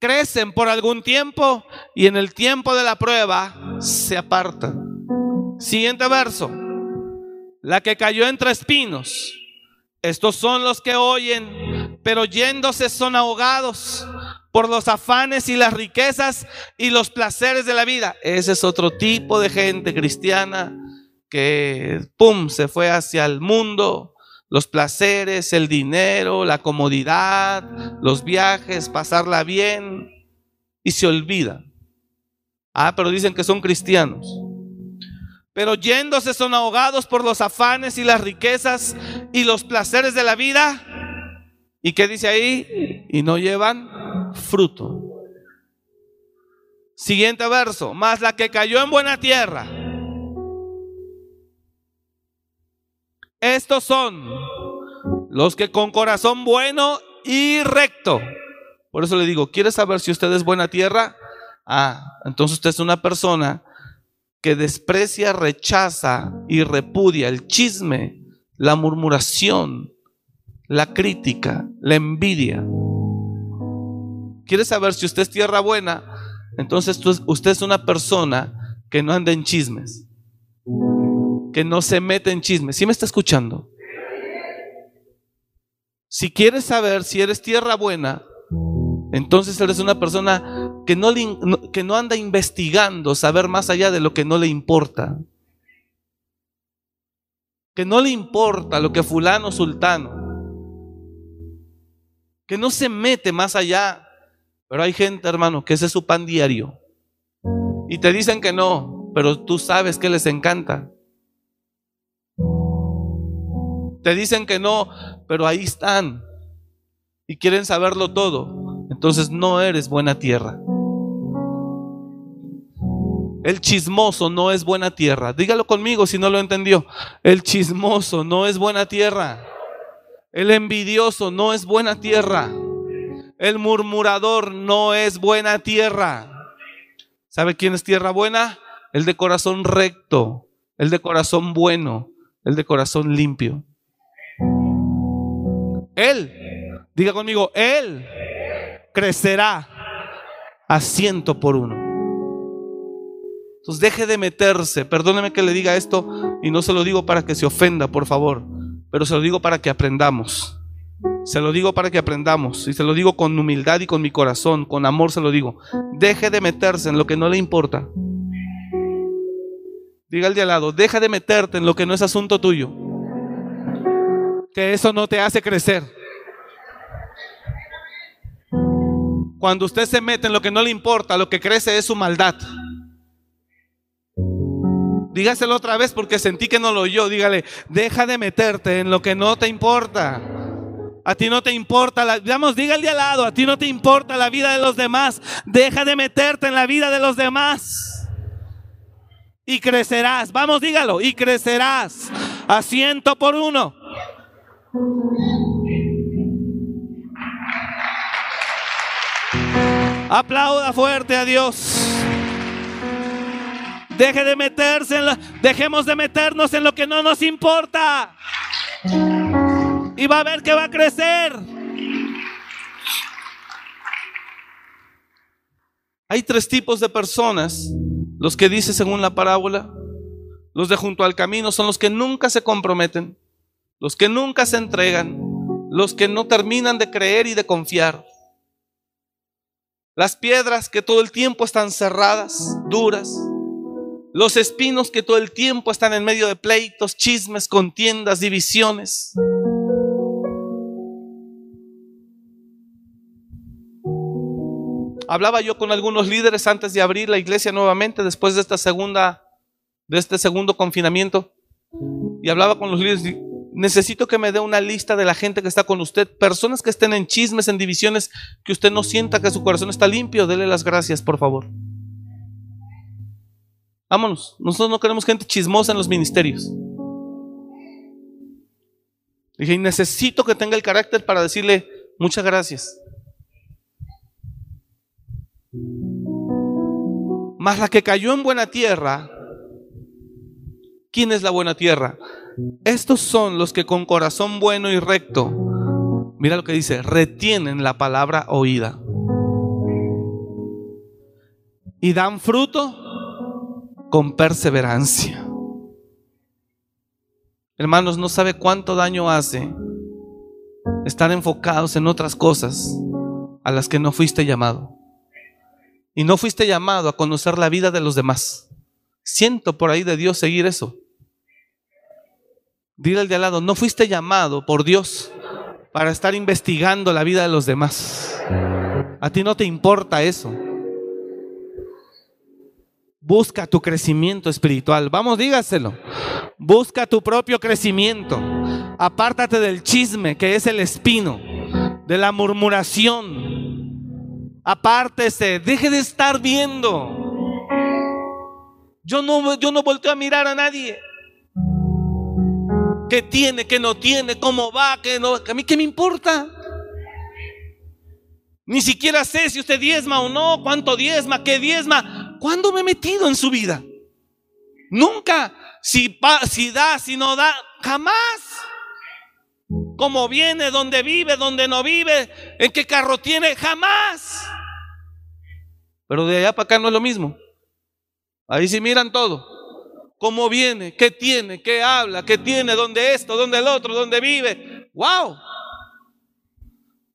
Crecen por algún tiempo y en el tiempo de la prueba se apartan. Siguiente verso. La que cayó entre espinos. Estos son los que oyen, pero yéndose son ahogados por los afanes y las riquezas y los placeres de la vida. Ese es otro tipo de gente cristiana que, ¡pum!, se fue hacia el mundo, los placeres, el dinero, la comodidad, los viajes, pasarla bien, y se olvida. Ah, pero dicen que son cristianos. Pero yéndose son ahogados por los afanes y las riquezas y los placeres de la vida. ¿Y qué dice ahí? Y no llevan fruto. Siguiente verso. Más la que cayó en buena tierra. Estos son los que con corazón bueno y recto. Por eso le digo, ¿quiere saber si usted es buena tierra? Ah, entonces usted es una persona que desprecia, rechaza y repudia el chisme, la murmuración, la crítica, la envidia. ¿Quiere saber si usted es tierra buena? Entonces usted es una persona que no anda en chismes, que no se mete en chismes. ¿Sí me está escuchando? Si quieres saber si eres tierra buena, entonces eres una persona que no, que no anda investigando saber más allá de lo que no le importa. Que no le importa lo que fulano sultano. Que no se mete más allá. Pero hay gente, hermano, que ese es su pan diario. Y te dicen que no, pero tú sabes que les encanta. Te dicen que no, pero ahí están. Y quieren saberlo todo. Entonces no eres buena tierra. El chismoso no es buena tierra. Dígalo conmigo si no lo entendió. El chismoso no es buena tierra. El envidioso no es buena tierra. El murmurador no es buena tierra. ¿Sabe quién es tierra buena? El de corazón recto, el de corazón bueno, el de corazón limpio. Él, diga conmigo, Él crecerá a ciento por uno. Entonces deje de meterse. Perdóneme que le diga esto y no se lo digo para que se ofenda, por favor, pero se lo digo para que aprendamos. Se lo digo para que aprendamos y se lo digo con humildad y con mi corazón, con amor se lo digo. Deje de meterse en lo que no le importa. Diga al de al lado, deja de meterte en lo que no es asunto tuyo. Que eso no te hace crecer. Cuando usted se mete en lo que no le importa, lo que crece es su maldad. Dígaselo otra vez porque sentí que no lo oyó. Dígale, deja de meterte en lo que no te importa. A ti no te importa, la, digamos, dígale al lado, a ti no te importa la vida de los demás. Deja de meterte en la vida de los demás. Y crecerás, vamos, dígalo, y crecerás a ciento por uno. Aplauda fuerte a Dios. Deje de meterse dejemos de meternos en lo que no nos importa. Y va a ver que va a crecer. Hay tres tipos de personas. Los que dice según la parábola, los de junto al camino son los que nunca se comprometen, los que nunca se entregan, los que no terminan de creer y de confiar. Las piedras que todo el tiempo están cerradas, duras. Los espinos que todo el tiempo están en medio de pleitos, chismes, contiendas, divisiones. Hablaba yo con algunos líderes antes de abrir la iglesia nuevamente, después de esta segunda, de este segundo confinamiento. Y hablaba con los líderes necesito que me dé una lista de la gente que está con usted, personas que estén en chismes, en divisiones, que usted no sienta que su corazón está limpio, dele las gracias, por favor. Vámonos, nosotros no queremos gente chismosa en los ministerios. Dije, necesito que tenga el carácter para decirle muchas gracias. Mas la que cayó en buena tierra, ¿quién es la buena tierra? Estos son los que con corazón bueno y recto, mira lo que dice, retienen la palabra oída. Y dan fruto con perseverancia. Hermanos, no sabe cuánto daño hace estar enfocados en otras cosas a las que no fuiste llamado. Y no fuiste llamado a conocer la vida de los demás. Siento por ahí de Dios seguir eso. Dile al de al lado, no fuiste llamado por Dios para estar investigando la vida de los demás. A ti no te importa eso. Busca tu crecimiento espiritual. Vamos, dígaselo. Busca tu propio crecimiento. Apártate del chisme que es el espino, de la murmuración. Apártese, deje de estar viendo. Yo no, yo no volteo a mirar a nadie. ¿Qué tiene, qué no tiene, cómo va, qué no? ¿A mí qué me importa? Ni siquiera sé si usted diezma o no, cuánto diezma, qué diezma. ¿Cuándo me he metido en su vida? Nunca. Si, da, si no da, jamás. ¿Cómo viene, dónde vive, dónde no vive, en qué carro tiene, jamás. Pero de allá para acá no es lo mismo. Ahí sí miran todo cómo viene, qué tiene, qué habla, qué tiene, dónde esto, dónde el otro, dónde vive. ¡Wow!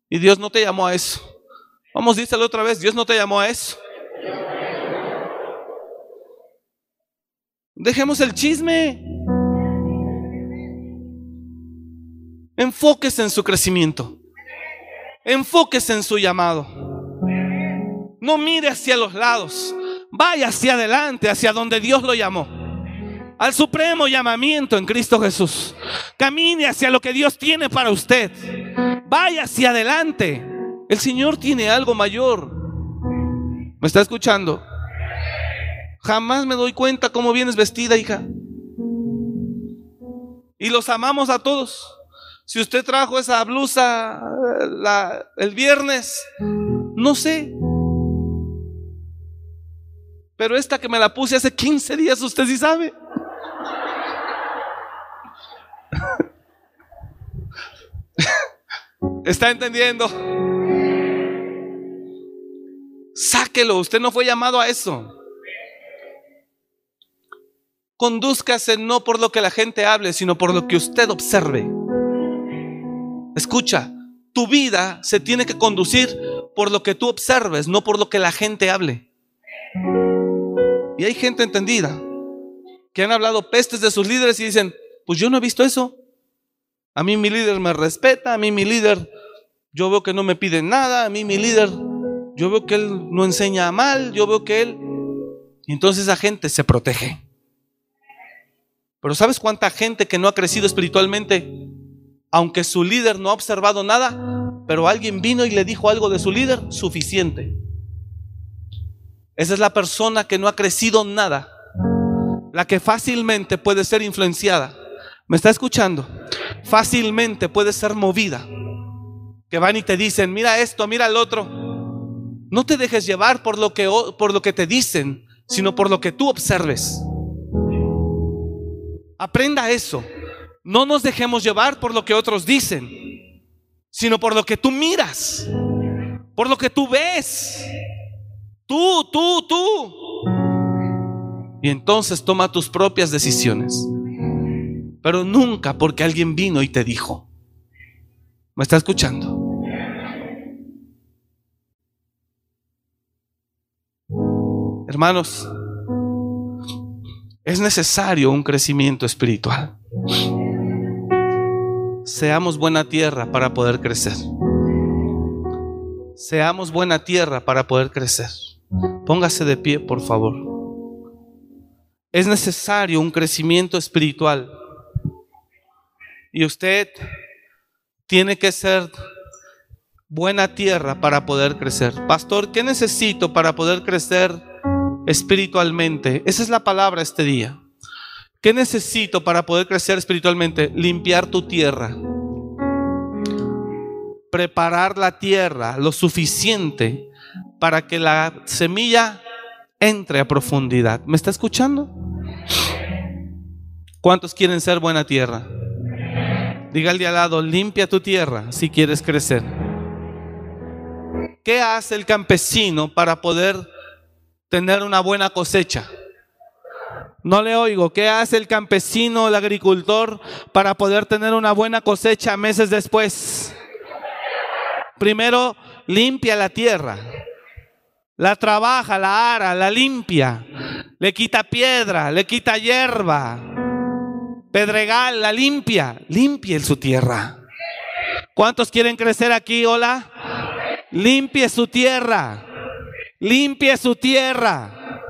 Y Dios no te llamó a eso. Vamos, díselo otra vez, Dios no te llamó a eso. Dejemos el chisme. Enfóquese en su crecimiento. Enfóquese en su llamado. No mire hacia los lados. Vaya hacia adelante, hacia donde Dios lo llamó al supremo llamamiento en Cristo Jesús. Camine hacia lo que Dios tiene para usted. Vaya hacia adelante. El Señor tiene algo mayor. ¿Me está escuchando? Jamás me doy cuenta cómo vienes vestida, hija. Y los amamos a todos. Si usted trajo esa blusa el viernes, no sé. Pero esta que me la puse hace 15 días, usted sí sabe. [laughs] ¿Está entendiendo? Sáquelo, usted no fue llamado a eso. Condúzcase no por lo que la gente hable, sino por lo que usted observe. Escucha, tu vida se tiene que conducir por lo que tú observes, no por lo que la gente hable. Y hay gente entendida que han hablado pestes de sus líderes y dicen, pues yo no he visto eso. A mí mi líder me respeta, a mí mi líder, yo veo que no me pide nada, a mí mi líder, yo veo que él no enseña mal, yo veo que él... Y entonces esa gente se protege. Pero ¿sabes cuánta gente que no ha crecido espiritualmente, aunque su líder no ha observado nada, pero alguien vino y le dijo algo de su líder, suficiente? Esa es la persona que no ha crecido nada, la que fácilmente puede ser influenciada ¿Me está escuchando? Fácilmente puede ser movida. Que van y te dicen, mira esto, mira el otro. No te dejes llevar por lo que, por lo que te dicen, sino por lo que tú observes. Aprenda eso. No nos dejemos llevar por lo que otros dicen, sino por lo que tú miras, por lo que tú ves. Tú, tú, tú. Y entonces toma tus propias decisiones pero nunca porque alguien vino y te dijo. ¿Me está escuchando? Hermanos, es necesario un crecimiento espiritual. Seamos buena tierra para poder crecer. Seamos buena tierra para poder crecer. Póngase de pie, por favor. Es necesario un crecimiento espiritual y usted tiene que ser buena tierra para poder crecer. Pastor, ¿qué necesito para poder crecer espiritualmente? Esa es la palabra este día. ¿Qué necesito para poder crecer espiritualmente? Limpiar tu tierra. Preparar la tierra lo suficiente para que la semilla entre a profundidad. ¿Me está escuchando? ¿Cuántos quieren ser buena tierra? Diga al de al lado, limpia tu tierra si quieres crecer. ¿Qué hace el campesino para poder tener una buena cosecha? No le oigo. ¿Qué hace el campesino, el agricultor, para poder tener una buena cosecha meses después? Primero, limpia la tierra. La trabaja, la ara, la limpia. Le quita piedra, le quita hierba. Pedregal, la limpia. Limpie su tierra. ¿Cuántos quieren crecer aquí? Hola. Limpie su tierra. Limpie su tierra.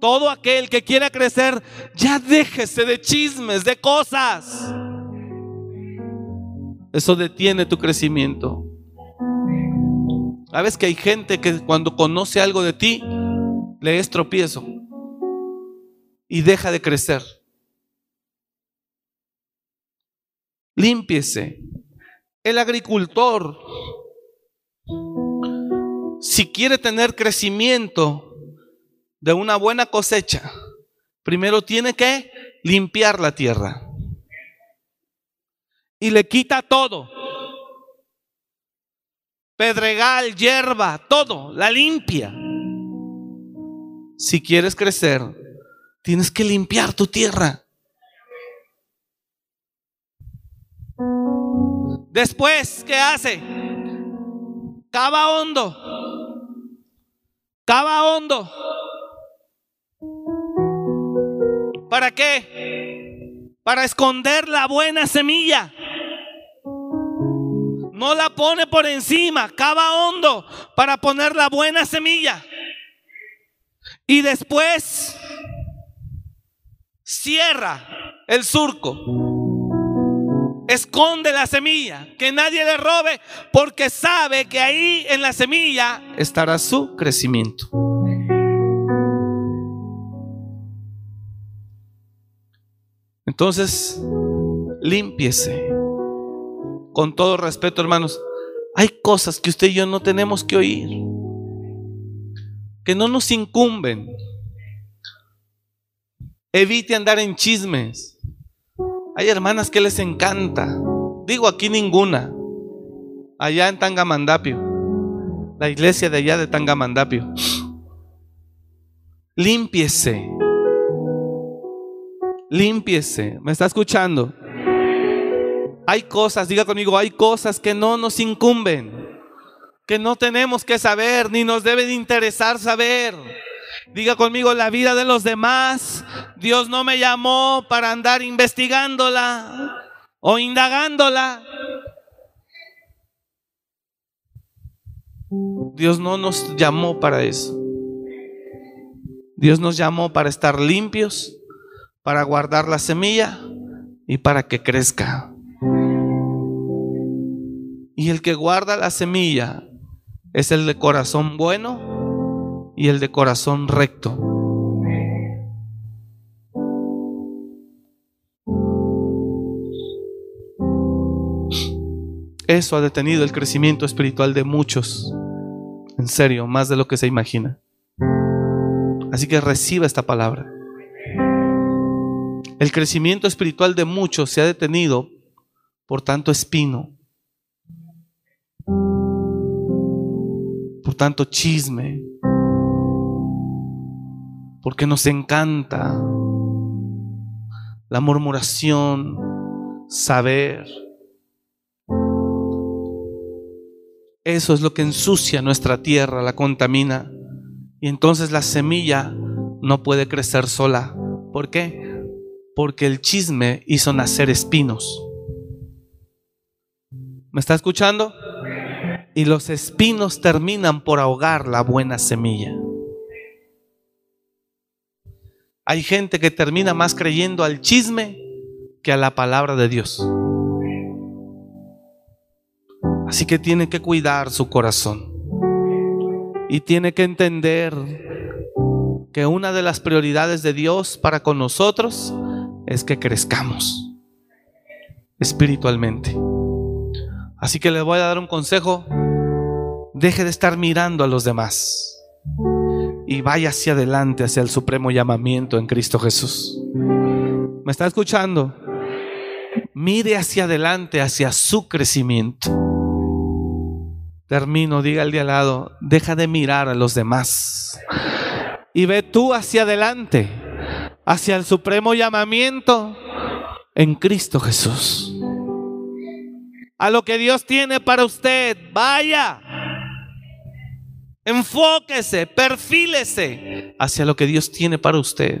Todo aquel que quiera crecer, ya déjese de chismes, de cosas. Eso detiene tu crecimiento. Sabes que hay gente que cuando conoce algo de ti, le es tropiezo y deja de crecer. Límpiese. El agricultor, si quiere tener crecimiento, de una buena cosecha, primero tiene que limpiar la tierra. Y le quita todo. Pedregal, hierba, todo, la limpia. Si quieres crecer, tienes que limpiar tu tierra. Después, ¿qué hace? Cava hondo. Cava hondo. ¿Para qué? Para esconder la buena semilla. No la pone por encima, cava hondo para poner la buena semilla. Y después cierra el surco. Esconde la semilla, que nadie le robe, porque sabe que ahí en la semilla estará su crecimiento. Entonces, límpiese. Con todo respeto, hermanos, hay cosas que usted y yo no tenemos que oír, que no nos incumben. Evite andar en chismes. Hay hermanas que les encanta. Digo aquí ninguna. Allá en Tangamandapio. La iglesia de allá de Tangamandapio. Límpiese. Límpiese. ¿Me está escuchando? Hay cosas, diga conmigo, hay cosas que no nos incumben, que no tenemos que saber, ni nos debe de interesar saber. Diga conmigo, la vida de los demás, Dios no me llamó para andar investigándola o indagándola. Dios no nos llamó para eso. Dios nos llamó para estar limpios, para guardar la semilla y para que crezca. Y el que guarda la semilla es el de corazón bueno y el de corazón recto. Eso ha detenido el crecimiento espiritual de muchos. En serio, más de lo que se imagina. Así que reciba esta palabra. El crecimiento espiritual de muchos se ha detenido por tanto espino, por tanto chisme, porque nos encanta la murmuración, saber. Eso es lo que ensucia nuestra tierra, la contamina. Y entonces la semilla no puede crecer sola. ¿Por qué? porque el chisme hizo nacer espinos. ¿Me está escuchando? Y los espinos terminan por ahogar la buena semilla. Hay gente que termina más creyendo al chisme que a la palabra de Dios. Así que tiene que cuidar su corazón. Y tiene que entender que una de las prioridades de Dios para con nosotros es que crezcamos espiritualmente. Así que les voy a dar un consejo Deje de estar mirando a los demás y vaya hacia adelante, hacia el supremo llamamiento en Cristo Jesús. ¿Me está escuchando? Mire hacia adelante, hacia su crecimiento. Termino, diga al de al lado, deja de mirar a los demás y ve tú hacia adelante, hacia el supremo llamamiento en Cristo Jesús. A lo que Dios tiene para usted, vaya. Enfóquese, perfílese hacia lo que Dios tiene para usted.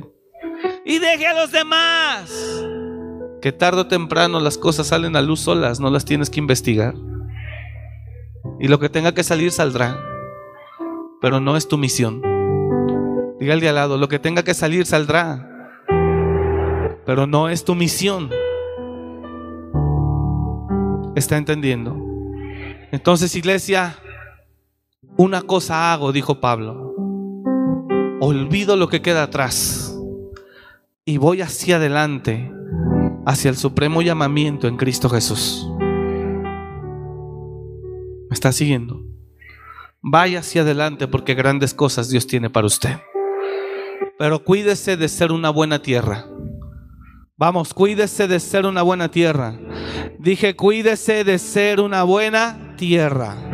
Y deje a los demás. Que tarde o temprano las cosas salen a luz solas, no las tienes que investigar. Y lo que tenga que salir saldrá. Pero no es tu misión. Dígale al lado, lo que tenga que salir saldrá. Pero no es tu misión. ¿Está entendiendo? Entonces, iglesia, una cosa hago, dijo Pablo. Olvido lo que queda atrás y voy hacia adelante, hacia el supremo llamamiento en Cristo Jesús. ¿Me está siguiendo? Vaya hacia adelante porque grandes cosas Dios tiene para usted. Pero cuídese de ser una buena tierra. Vamos, cuídese de ser una buena tierra. Dije, cuídese de ser una buena tierra.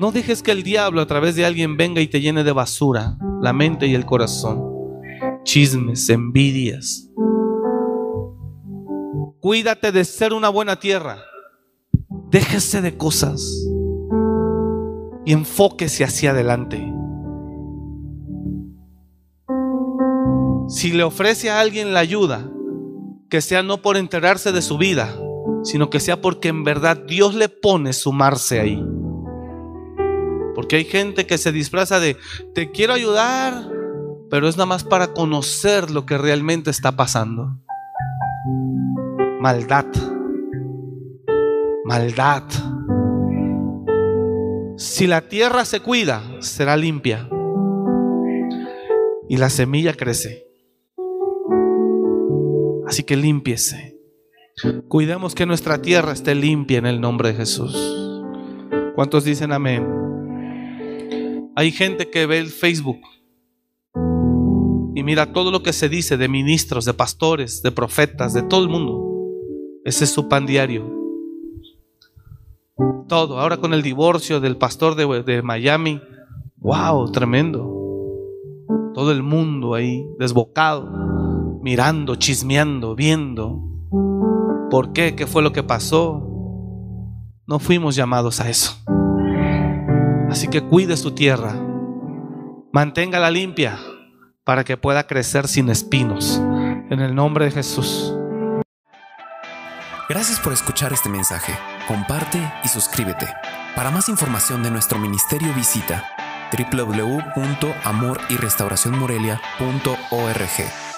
No dejes que el diablo a través de alguien venga y te llene de basura la mente y el corazón. Chismes, envidias. Cuídate de ser una buena tierra. Déjese de cosas y enfóquese hacia adelante. Si le ofrece a alguien la ayuda, que sea no por enterarse de su vida, sino que sea porque en verdad Dios le pone sumarse ahí. Porque hay gente que se disfraza de, te quiero ayudar, pero es nada más para conocer lo que realmente está pasando. Maldad. Maldad. Si la tierra se cuida, será limpia. Y la semilla crece. Así que límpiese. Cuidemos que nuestra tierra esté limpia en el nombre de Jesús. ¿Cuántos dicen amén? Hay gente que ve el Facebook y mira todo lo que se dice de ministros, de pastores, de profetas, de todo el mundo. Ese es su pan diario. Todo. Ahora con el divorcio del pastor de, Miami. ¡Wow! Tremendo. Todo el mundo ahí desbocado, mirando, chismeando, viendo. ¿Por qué? ¿Qué fue lo que pasó? No fuimos llamados a eso. Así que cuide su tierra. Manténgala limpia para que pueda crecer sin espinos. En el nombre de Jesús. Gracias por escuchar este mensaje. Comparte y suscríbete. Para más información de nuestro ministerio visita www.amoryrestauracionmorelia.org.